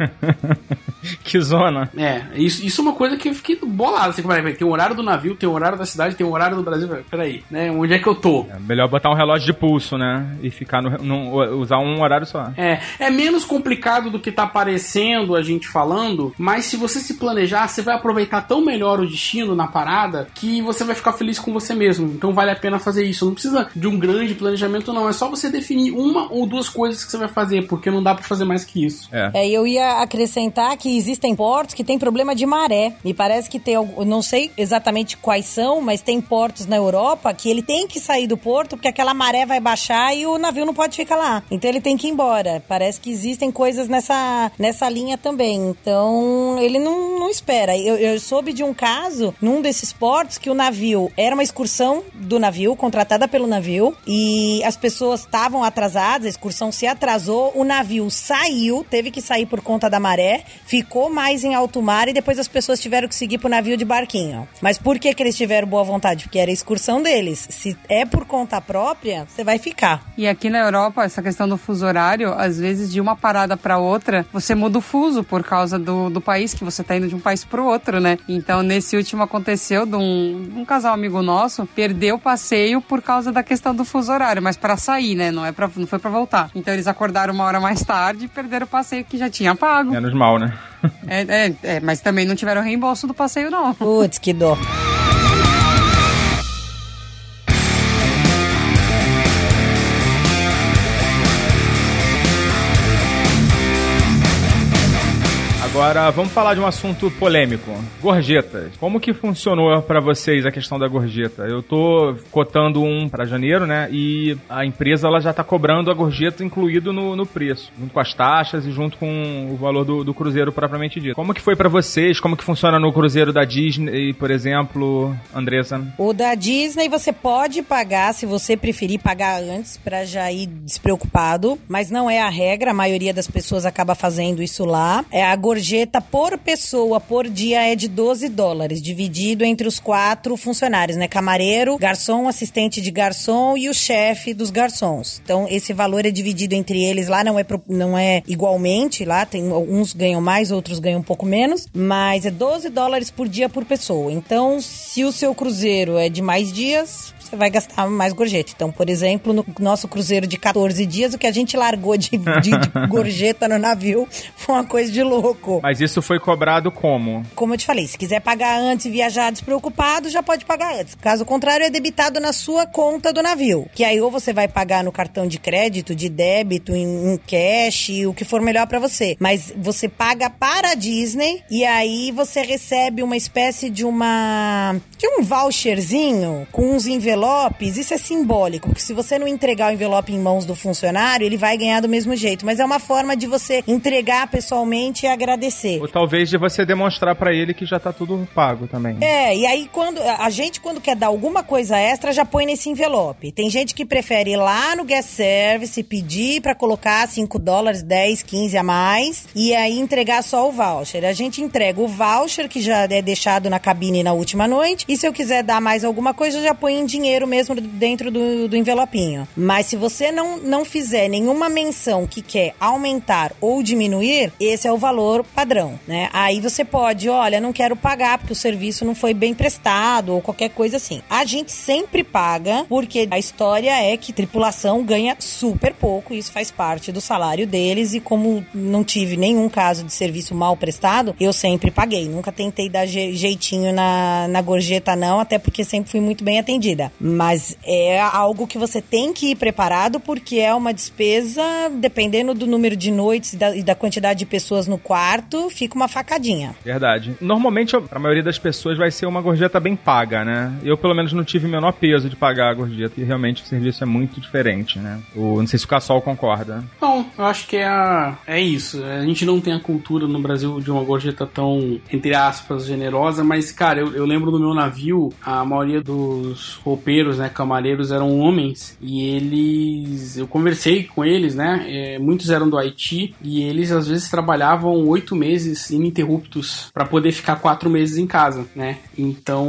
que zona. É, isso, isso é uma coisa que eu fiquei bolado. Assim, tem o horário do navio, tem o horário da cidade, tem o horário do Brasil. Peraí, né? Onde é que eu tô? É melhor botar um relógio de pulso, né? E ficar no, no- usar um horário só. É, é menos complicado do que tá parecendo a gente falando, mas se você se planejar, você vai aproveitar tão melhor o destino na parada que você vai ficar feliz com você mesmo. Então vale a pena fazer isso. Não precisa de um grande planejamento, não. É só você definir uma ou duas coisas que você vai fazer, porque não dá para fazer mais que isso. É. É, eu ia acrescentar que existem portos que tem problema de maré. Me parece que tem, não sei exatamente quais são, mas tem portos na Europa que ele tem que sair do porto porque aquela maré vai baixar e o navio não pode ficar lá. Então ele tem que ir embora. Parece que existem coisas nessa, nessa linha também. Então ele não, não espera. Eu, eu soube de um caso num desses portos que o navio era uma excursão do navio, contratada pelo navio, e as pessoas estavam atrasadas, a excursão se atrasou, o navio saiu, teve que sair por conta da maré, ficou mais em alto mar e depois as pessoas tiveram que seguir pro navio de barquinho. Mas por que, que eles tiveram boa vontade? Porque era excursão deles. Se é por conta própria, você vai ficar. E aqui na Europa, essa questão do fuso horário, às vezes de uma parada para outra, você muda o fuso por causa do, do país que você tá indo de um país pro outro, né? Então, nesse último aconteceu de um, um casal amigo nosso perdeu o passeio por causa da questão do fuso horário, mas para sair, né? Não é para não foi para voltar. Então, eles acordaram uma hora mais tarde e perderam o passeio que já tinha pago. Menos mal, né? É, é, é, mas também não tiveram reembolso do passeio não. Putz, que dó. Agora vamos falar de um assunto polêmico. Gorjetas. Como que funcionou pra vocês a questão da gorjeta? Eu tô cotando um pra janeiro, né? E a empresa ela já tá cobrando a gorjeta incluído no, no preço, junto com as taxas e junto com o valor do, do cruzeiro propriamente dito. Como que foi pra vocês? Como que funciona no cruzeiro da Disney, por exemplo, Andressa? O da Disney você pode pagar, se você preferir pagar antes, pra já ir despreocupado, mas não é a regra, a maioria das pessoas acaba fazendo isso lá. É a gorjeta por pessoa por dia é de 12 dólares, dividido entre os quatro funcionários, né? Camareiro, garçom, assistente de garçom e o chefe dos garçons. Então esse valor é dividido entre eles lá, não é não é igualmente lá, tem uns ganham mais, outros ganham um pouco menos, mas é 12 dólares por dia por pessoa. Então, se o seu cruzeiro é de mais dias, você vai gastar mais gorjeta. Então, por exemplo, no nosso cruzeiro de 14 dias, o que a gente largou de, de- de gorjeta no navio foi uma coisa de louco. Mas isso foi cobrado como? Como eu te falei, se quiser pagar antes e viajar despreocupado, já pode pagar antes. Caso contrário, é debitado na sua conta do navio. Que aí ou você vai pagar no cartão de crédito, de débito, em, em cash, o que for melhor pra você. Mas você paga para a Disney e aí você recebe uma espécie de uma. de um voucherzinho com uns envelopes. Isso é simbólico, porque se você não entregar o envelope em mãos do funcionário, ele vai ganhar do mesmo jeito. Mas é uma forma de você entregar pessoalmente e agradecer. Ou talvez de você demonstrar pra ele que já tá tudo pago também. É, e aí quando a gente quando quer dar alguma coisa extra já põe nesse envelope. Tem gente que prefere ir lá no guest service pedir pra colocar 5 dólares, 10, 15 a mais e aí entregar só o voucher. A gente entrega o voucher que já é deixado na cabine na última noite e se eu quiser dar mais alguma coisa eu já põe em dinheiro mesmo dentro do, do envelopinho. Mas se você não não fizer nenhuma menção que quer aumentar ou diminuir, esse é o valor padrão, né? Aí você pode, olha, não quero pagar porque o serviço não foi bem prestado ou qualquer coisa assim. A gente sempre paga porque a história é que tripulação ganha super pouco, isso faz parte do salário deles e como não tive nenhum caso de serviço mal prestado, eu sempre paguei. Nunca tentei dar je- jeitinho na, na gorjeta não, até porque sempre fui muito bem atendida. Mas é algo que você tem que ir preparado porque é uma despesa, dependendo do número de noites e da, e da quantidade de pessoas no quarto, fica uma facadinha. Verdade. Normalmente, pra maioria das pessoas, vai ser uma gorjeta bem paga, né? Eu, pelo menos, não tive o menor peso de pagar a gorjeta. E realmente o serviço é muito diferente, né? O, não sei se o Cassol concorda. Não, eu acho que é, a- é isso. A gente não tem a cultura no Brasil de uma gorjeta tão, entre aspas, generosa, mas, cara, eu, eu lembro do meu navio, a maioria dos roupeiros, né, camareiros eram homens, e eles. Eu conversei com eles, né? é, muitos eram do Haiti, e eles às vezes trabalhavam oito meses ininterruptos para poder ficar quatro meses em casa, né? Então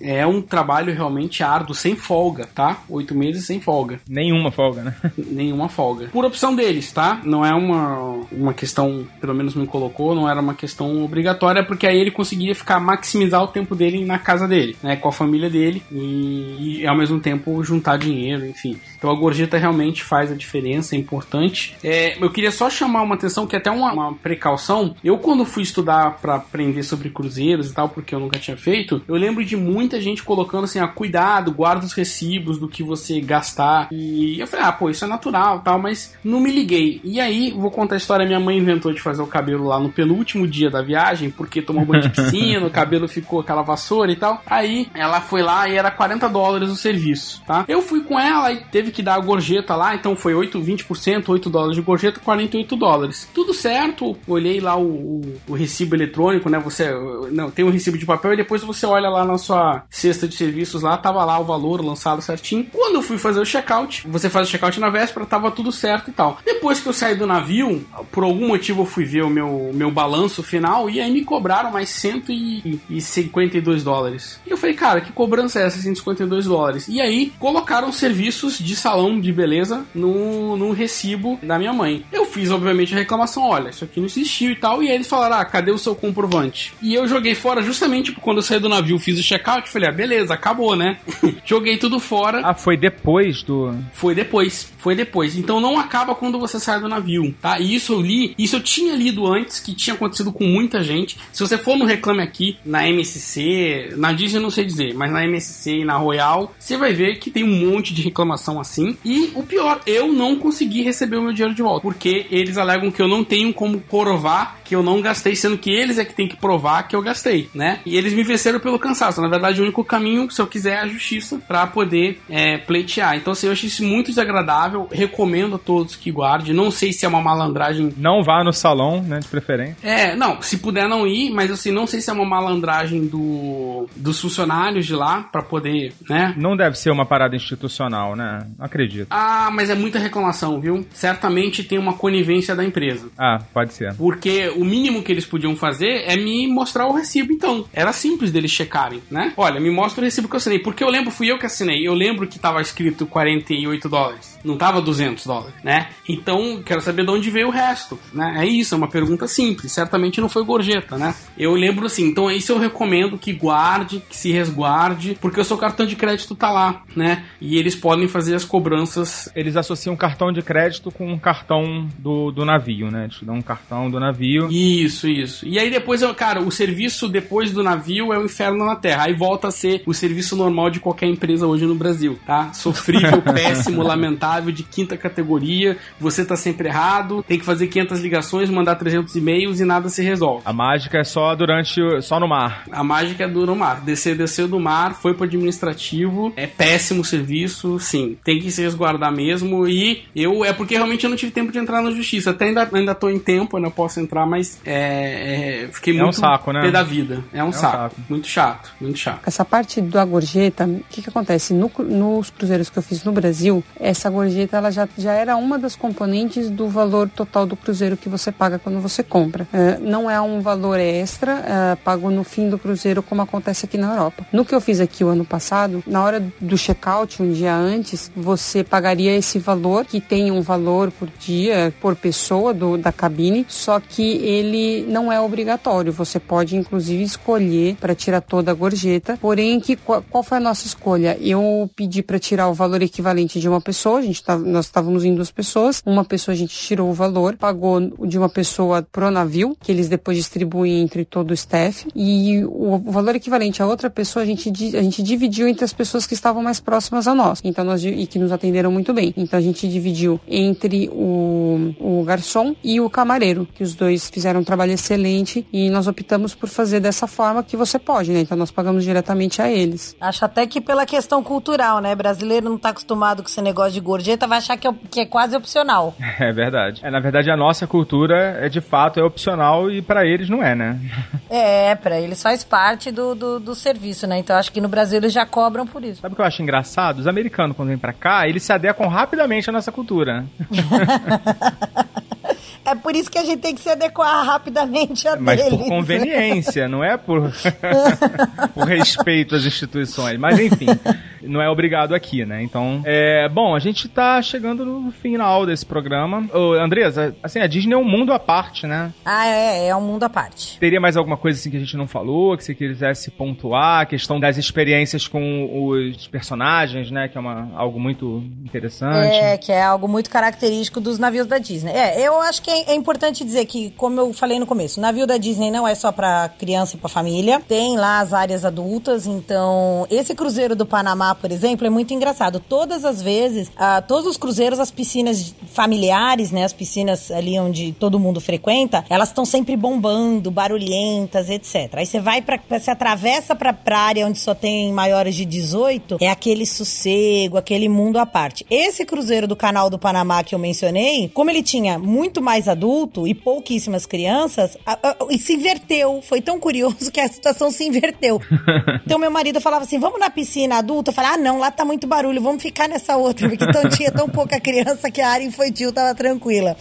é um trabalho realmente árduo, sem folga, tá? Oito meses sem folga Nenhuma folga, né? nenhuma folga. Por opção deles, tá? Não é uma, uma questão, pelo menos me colocou, não era uma questão obrigatória, porque aí ele conseguiria ficar, maximizar o tempo dele na casa dele, né? Com a família dele e, e ao mesmo tempo juntar dinheiro, enfim. Então a gorjeta realmente faz a diferença, é importante. É, eu queria só chamar uma atenção que até uma, uma precaução, eu quando fui estudar para aprender sobre cruzeiros e tal, porque eu nunca tinha feito, eu lembro de muita gente colocando assim, ah, cuidado, guarda os recibos do que você gastar. E eu falei, ah, pô, isso é natural tal, mas não me liguei. E aí, vou contar a história, minha mãe inventou de fazer o cabelo lá no penúltimo dia da viagem, porque tomou banho de piscina, o cabelo ficou aquela vassoura e tal. Aí, ela foi lá e era 40 dólares o serviço, tá? Eu fui com ela e teve que dar a gorjeta lá, então foi 8, 20%, 8 dólares de gorjeta, 48 dólares. Tudo certo, olhei lá o, o, o recibo eletrônico, né? Você, não, tem um recibo de papel e depois você olha lá na sua cesta de serviços lá, tava lá o valor lançado certinho. Quando eu fui fazer o checkout, você faz o checkout na véspera, tava tudo certo e tal. Depois que eu saí do navio, por algum motivo eu fui ver o meu, meu balanço final e aí me cobraram mais 152 dólares. E eu falei, cara, que cobrança é essa, 152 dólares? E aí colocaram serviços de salão de beleza no, no recibo da minha mãe. Eu fiz, obviamente, a reclamação: olha, isso aqui não existiu e tal. E aí eles falaram: ah, cadê o seu comprovante? E eu joguei fora justamente quando eu saí do navio, fiz o check-out. Falei: ah, beleza, acabou, né? joguei tudo fora. Ah, foi depois do. Foi depois, foi depois. Então não acaba quando você sai do navio, tá? E isso eu li, isso eu tinha lido antes, que tinha acontecido com muita gente. Se você for no Reclame Aqui, na MSC, na Disney eu não sei dizer, mas na MSC e na Royal, você vai ver que tem um monte de reclamação assim. E o pior, eu não consegui receber o meu dinheiro de volta, porque eles alegam que eu não tenho como provar que eu não gastei, sendo que eles é que tem que provar que eu gastei, né? E eles me venceram pelo cansaço. Na verdade, o único caminho, se eu quiser, é a justiça para poder é, pleitear. Então, assim, eu achei isso muito desagradável. Recomendo a todos que guardem. Não sei se é uma malandragem. Não vá no salão, né? De preferência. É, não, se puder não ir, mas assim, não sei se é uma malandragem do, dos funcionários de lá para poder, né? Não deve ser uma parada institucional, né? Não acredito. Ah, mas é muita reclamação, viu? Certamente tem uma conivência da empresa. Ah, pode ser. Porque o mínimo que eles podiam fazer é me mostrar o recibo, então. Era simples deles checarem, né? Olha, me mostra o recibo que eu assinei. Porque eu lembro, fui eu que assinei. Eu lembro que tava escrito 48 dólares. Não tava 200 dólares, né? Então, quero saber de onde veio o resto, né? É isso, é uma pergunta simples. Certamente não foi gorjeta, né? Eu lembro assim. Então, isso eu recomendo que guarde, que se resguarde, porque o seu cartão de crédito tá lá, né? E eles podem fazer as cobranças. Eles associam cartão de crédito com um cartão do, do navio, né? Eles te dão um cartão do navio. Isso, isso. E aí depois, cara, o serviço depois do navio é o inferno na terra. Aí volta a ser o serviço normal de qualquer empresa hoje no Brasil, tá? Sofrível, péssimo, lamentável, de quinta categoria. Você tá sempre errado, tem que fazer 500 ligações, mandar 300 e-mails e nada se resolve. A mágica é só durante, só no mar. A mágica é do no mar. Descer, desceu do mar, foi pro administrativo. É péssimo o serviço, sim. Tem que se resguardar mesmo. E eu, é porque realmente eu não tive tempo de entrar na justiça. Até ainda, ainda tô em tempo, né? Eu posso entrar, mas é, é, fiquei É um muito saco, né? pé da vida. É um, um saco. saco. Muito chato, muito chato. Essa parte da gorjeta, o que, que acontece? No- nos cruzeiros que eu fiz no Brasil, essa gorjeta ela já, já era uma das componentes do valor total do cruzeiro que você paga quando você compra. É, não é um valor extra é, pago no fim do cruzeiro, como acontece aqui na Europa. No que eu fiz aqui o ano passado, na hora do check-out, um dia antes, você pagaria esse valor, que tem um valor por dia, por pessoa do, da cabine, só que ele não é obrigatório. Você pode, inclusive, escolher para tirar toda a gorjeta. Porém, que, qual, qual foi a nossa escolha? Eu pedi para tirar o valor equivalente de uma pessoa. A gente tá, nós estávamos em duas pessoas. Uma pessoa a gente tirou o valor, pagou de uma pessoa pro navio, que eles depois distribuem entre todo o staff. E o, valor equivalente a outra pessoa a gente, a gente dividiu entre as pessoas que estavam mais próximas a nós. Então nós e que nos atenderam muito bem. Então a gente dividiu entre o, o garçom e o camareiro, que os dois fizeram um trabalho excelente e nós optamos por fazer dessa forma que você pode, né? Então nós pagamos diretamente a eles. Acho até que pela questão cultural, né? Brasileiro não tá acostumado com esse negócio de gorjeta, vai achar que é, que é quase opcional. É verdade. É, na verdade, a nossa cultura é de fato é opcional e pra eles não é, né? É, pra eles faz parte do, do, do serviço, né? Então acho que no Brasil eles já cobram por isso. Sabe o que eu acho engraçado? Os americanos, quando vêm pra cá, eles se adequam rapidamente à nossa cultura. É por isso que a gente tem que se adequar rapidamente a Mas deles. por conveniência, não é por, por respeito às instituições. Mas enfim. não é obrigado aqui, né? Então, é, bom, a gente tá chegando no final desse programa. Ô, Andresa, assim, a Disney é um mundo à parte, né? Ah, é, é um mundo à parte. Teria mais alguma coisa assim que a gente não falou, que você quisesse pontuar, a questão das experiências com os personagens, né? Que é uma, algo muito interessante. É, que é algo muito característico dos navios da Disney. É, eu acho que é, é importante dizer que, como eu falei no começo, o navio da Disney não é só pra criança e pra família. Tem lá as áreas adultas, então esse cruzeiro do Panamá, por exemplo, é muito engraçado. Todas as vezes, ah, todos os cruzeiros, as piscinas familiares, né, as piscinas ali onde todo mundo frequenta, elas estão sempre bombando, barulhentas, etc. Aí você vai para você atravessa pra praia onde só tem maiores de 18, é aquele sossego, aquele mundo à parte. Esse cruzeiro do canal do Panamá que eu mencionei, como ele tinha muito mais adulto e pouquíssimas crianças, a- a- e se inverteu. Foi tão curioso que a situação se inverteu. Então meu marido falava assim: vamos na piscina adulta? Eu falava, ah, não, lá tá muito barulho, vamos ficar nessa outra, porque então tinha tão pouca criança que a área infantil tava tranquila.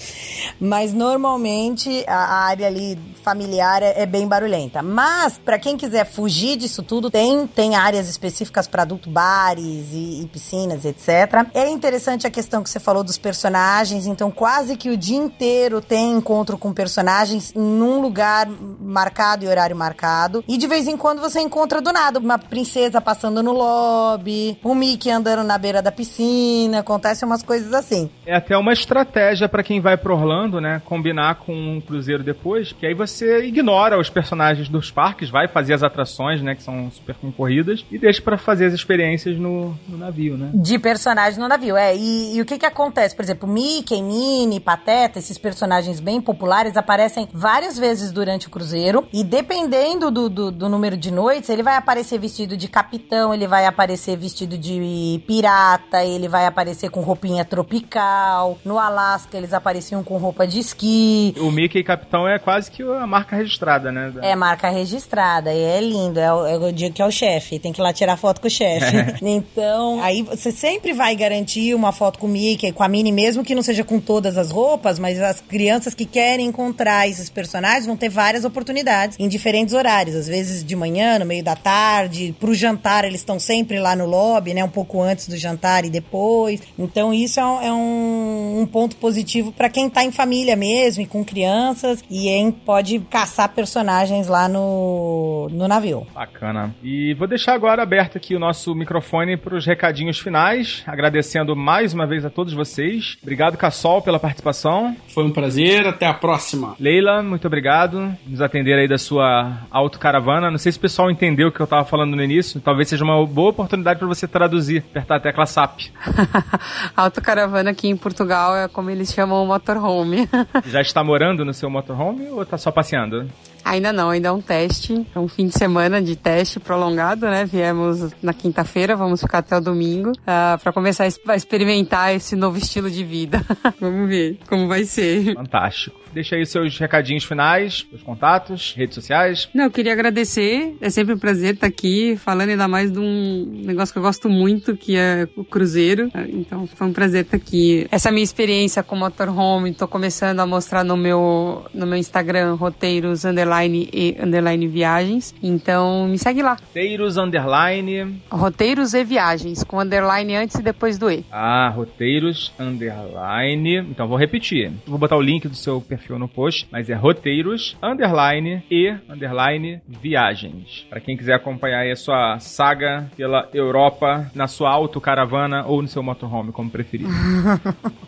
Mas normalmente a a área ali familiar é, é bem barulhenta. Mas, pra quem quiser fugir disso tudo, tem, tem áreas específicas para adulto, bares e, e piscinas, etc. É interessante a questão que você falou dos personagens, então quase que o dia inteiro tem encontro com personagens num lugar marcado e horário marcado. E de vez em quando você encontra do nada uma princesa passando no lobby, um Mickey andando na beira da piscina, acontecem umas coisas assim. É até uma estratégia pra quem vai pro Orlando, né? Combinar com um cruzeiro depois, que aí você ignora os personagens dos parques, vai fazer as atrações, né? Que são super concorridas, e deixa pra fazer as experiências no, no navio, né? De personagem no navio, é. E, e o que que acontece? Por exemplo, Mickey, Minnie, Pateta, esses personagens bem populares aparecem várias vezes durante o cruzeiro. E dependendo do, do, do número de noites, ele vai aparecer vestido de capitão, ele vai aparecer vestido de pirata, ele vai aparecer com roupinha tropical. No Alasca, eles apareciam com roupa de esqui. O Mickey Capitão é quase que a marca registrada, né? É marca registrada, e é lindo, é o, é o dia que é o chefe, tem que ir lá tirar foto com o chefe. então, aí você sempre vai garantir uma foto com o Mickey, com a Minnie, mesmo que não seja com todas as roupas, mas as crianças que querem encontrar esses personagens vão ter várias oportunidades em diferentes horários, às vezes de manhã, no meio da tarde, pro jantar eles estão sempre lá no lobby, né, um pouco antes do jantar e depois. Então isso é um, é um- um ponto positivo para quem tá em família mesmo e com crianças e em, pode caçar personagens lá no, no navio. Bacana. E vou deixar agora aberto aqui o nosso microfone para os recadinhos finais, agradecendo mais uma vez a todos vocês. Obrigado, Cassol, pela participação. Foi um prazer, até a próxima. Leila, muito obrigado por nos atender aí da sua autocaravana. Não sei se o pessoal entendeu o que eu tava falando no início. Talvez seja uma boa oportunidade para você traduzir, apertar a tecla SAP. Autocaravana aqui em Portugal é como eles chamam o motorhome. Já está morando no seu motorhome ou tá só passeando? Ainda não, ainda é um teste, é um fim de semana de teste prolongado, né? Viemos na quinta-feira, vamos ficar até o domingo ah, para começar a experimentar esse novo estilo de vida. vamos ver como vai ser. Fantástico. Deixa aí seus recadinhos finais, seus contatos, redes sociais. Não, eu queria agradecer. É sempre um prazer estar aqui falando ainda mais de um negócio que eu gosto muito, que é o cruzeiro. Então, foi um prazer estar aqui. Essa minha experiência com motorhome, tô começando a mostrar no meu no meu Instagram roteiros underline e underline viagens. Então, me segue lá. Roteiros underline. Roteiros e viagens, com underline antes e depois do e. Ah, roteiros underline. Então vou repetir. Vou botar o link do seu perfil no post, mas é roteiros underline e underline viagens. Para quem quiser acompanhar aí a sua saga pela Europa na sua autocaravana ou no seu motorhome, como preferir.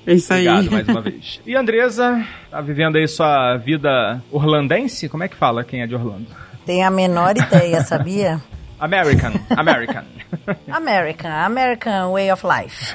É isso aí. Obrigado mais uma vez. E Andresa, tá vivendo aí sua vida orlandense? Como é que fala quem é de Orlando? Tem a menor ideia, sabia? American, American. American, American Way of Life.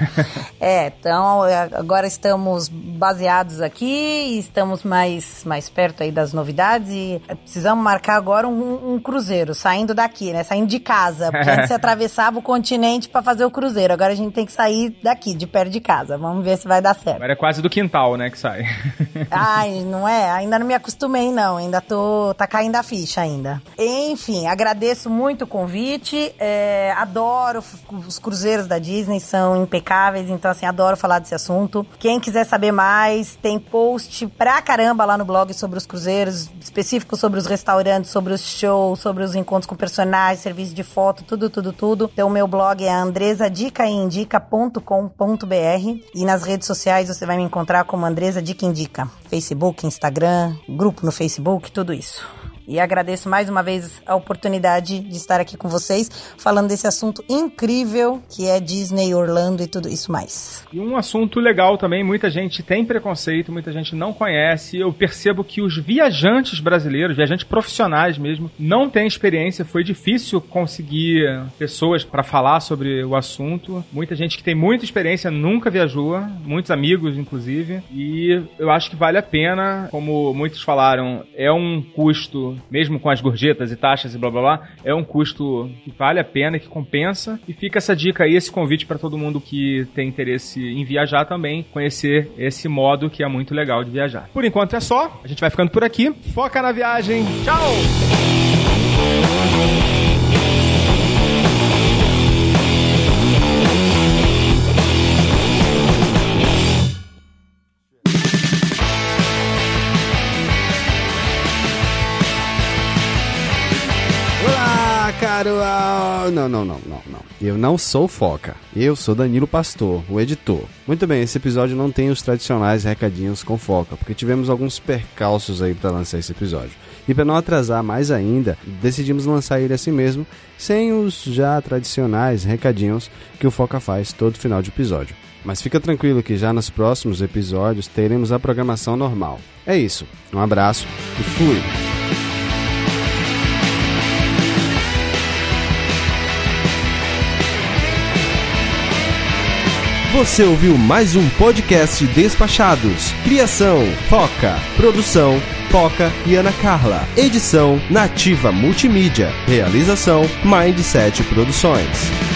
É, então é, agora estamos baseados aqui, estamos mais, mais perto aí das novidades e precisamos marcar agora um, um cruzeiro, saindo daqui, né? Saindo de casa. Porque antes você atravessava o continente para fazer o cruzeiro. Agora a gente tem que sair daqui, de perto de casa. Vamos ver se vai dar certo. Agora é quase do quintal, né, que sai. Ai, não é? Ainda não me acostumei, não. Ainda tô. tá caindo a ficha ainda. Enfim, agradeço muito o convite. Convite. É, adoro os cruzeiros da Disney, são impecáveis, então assim, adoro falar desse assunto. Quem quiser saber mais, tem post pra caramba lá no blog sobre os cruzeiros, específico sobre os restaurantes, sobre os shows, sobre os encontros com personagens, serviço de foto, tudo, tudo, tudo. Então o meu blog é andresadicaindica.com.br e nas redes sociais você vai me encontrar como Andresa Dica Indica. Facebook, Instagram, grupo no Facebook, tudo isso. E agradeço mais uma vez a oportunidade de estar aqui com vocês, falando desse assunto incrível que é Disney, Orlando e tudo isso mais. E um assunto legal também, muita gente tem preconceito, muita gente não conhece. Eu percebo que os viajantes brasileiros, viajantes profissionais mesmo, não têm experiência. Foi difícil conseguir pessoas para falar sobre o assunto. Muita gente que tem muita experiência nunca viajou, muitos amigos inclusive. E eu acho que vale a pena, como muitos falaram, é um custo mesmo com as gorjetas e taxas e blá blá blá, é um custo que vale a pena, que compensa. E fica essa dica aí, esse convite para todo mundo que tem interesse em viajar também, conhecer esse modo que é muito legal de viajar. Por enquanto é só, a gente vai ficando por aqui. Foca na viagem. Tchau! Não, não, não, não, não. Eu não sou Foca. Eu sou Danilo Pastor, o editor. Muito bem, esse episódio não tem os tradicionais recadinhos com Foca, porque tivemos alguns percalços aí para lançar esse episódio. E para não atrasar mais ainda, decidimos lançar ele assim mesmo, sem os já tradicionais recadinhos que o Foca faz todo final de episódio. Mas fica tranquilo que já nos próximos episódios teremos a programação normal. É isso. Um abraço e fui! Você ouviu mais um podcast Despachados. Criação: Foca. Produção: Foca e Ana Carla. Edição: Nativa Multimídia. Realização: Mindset Produções.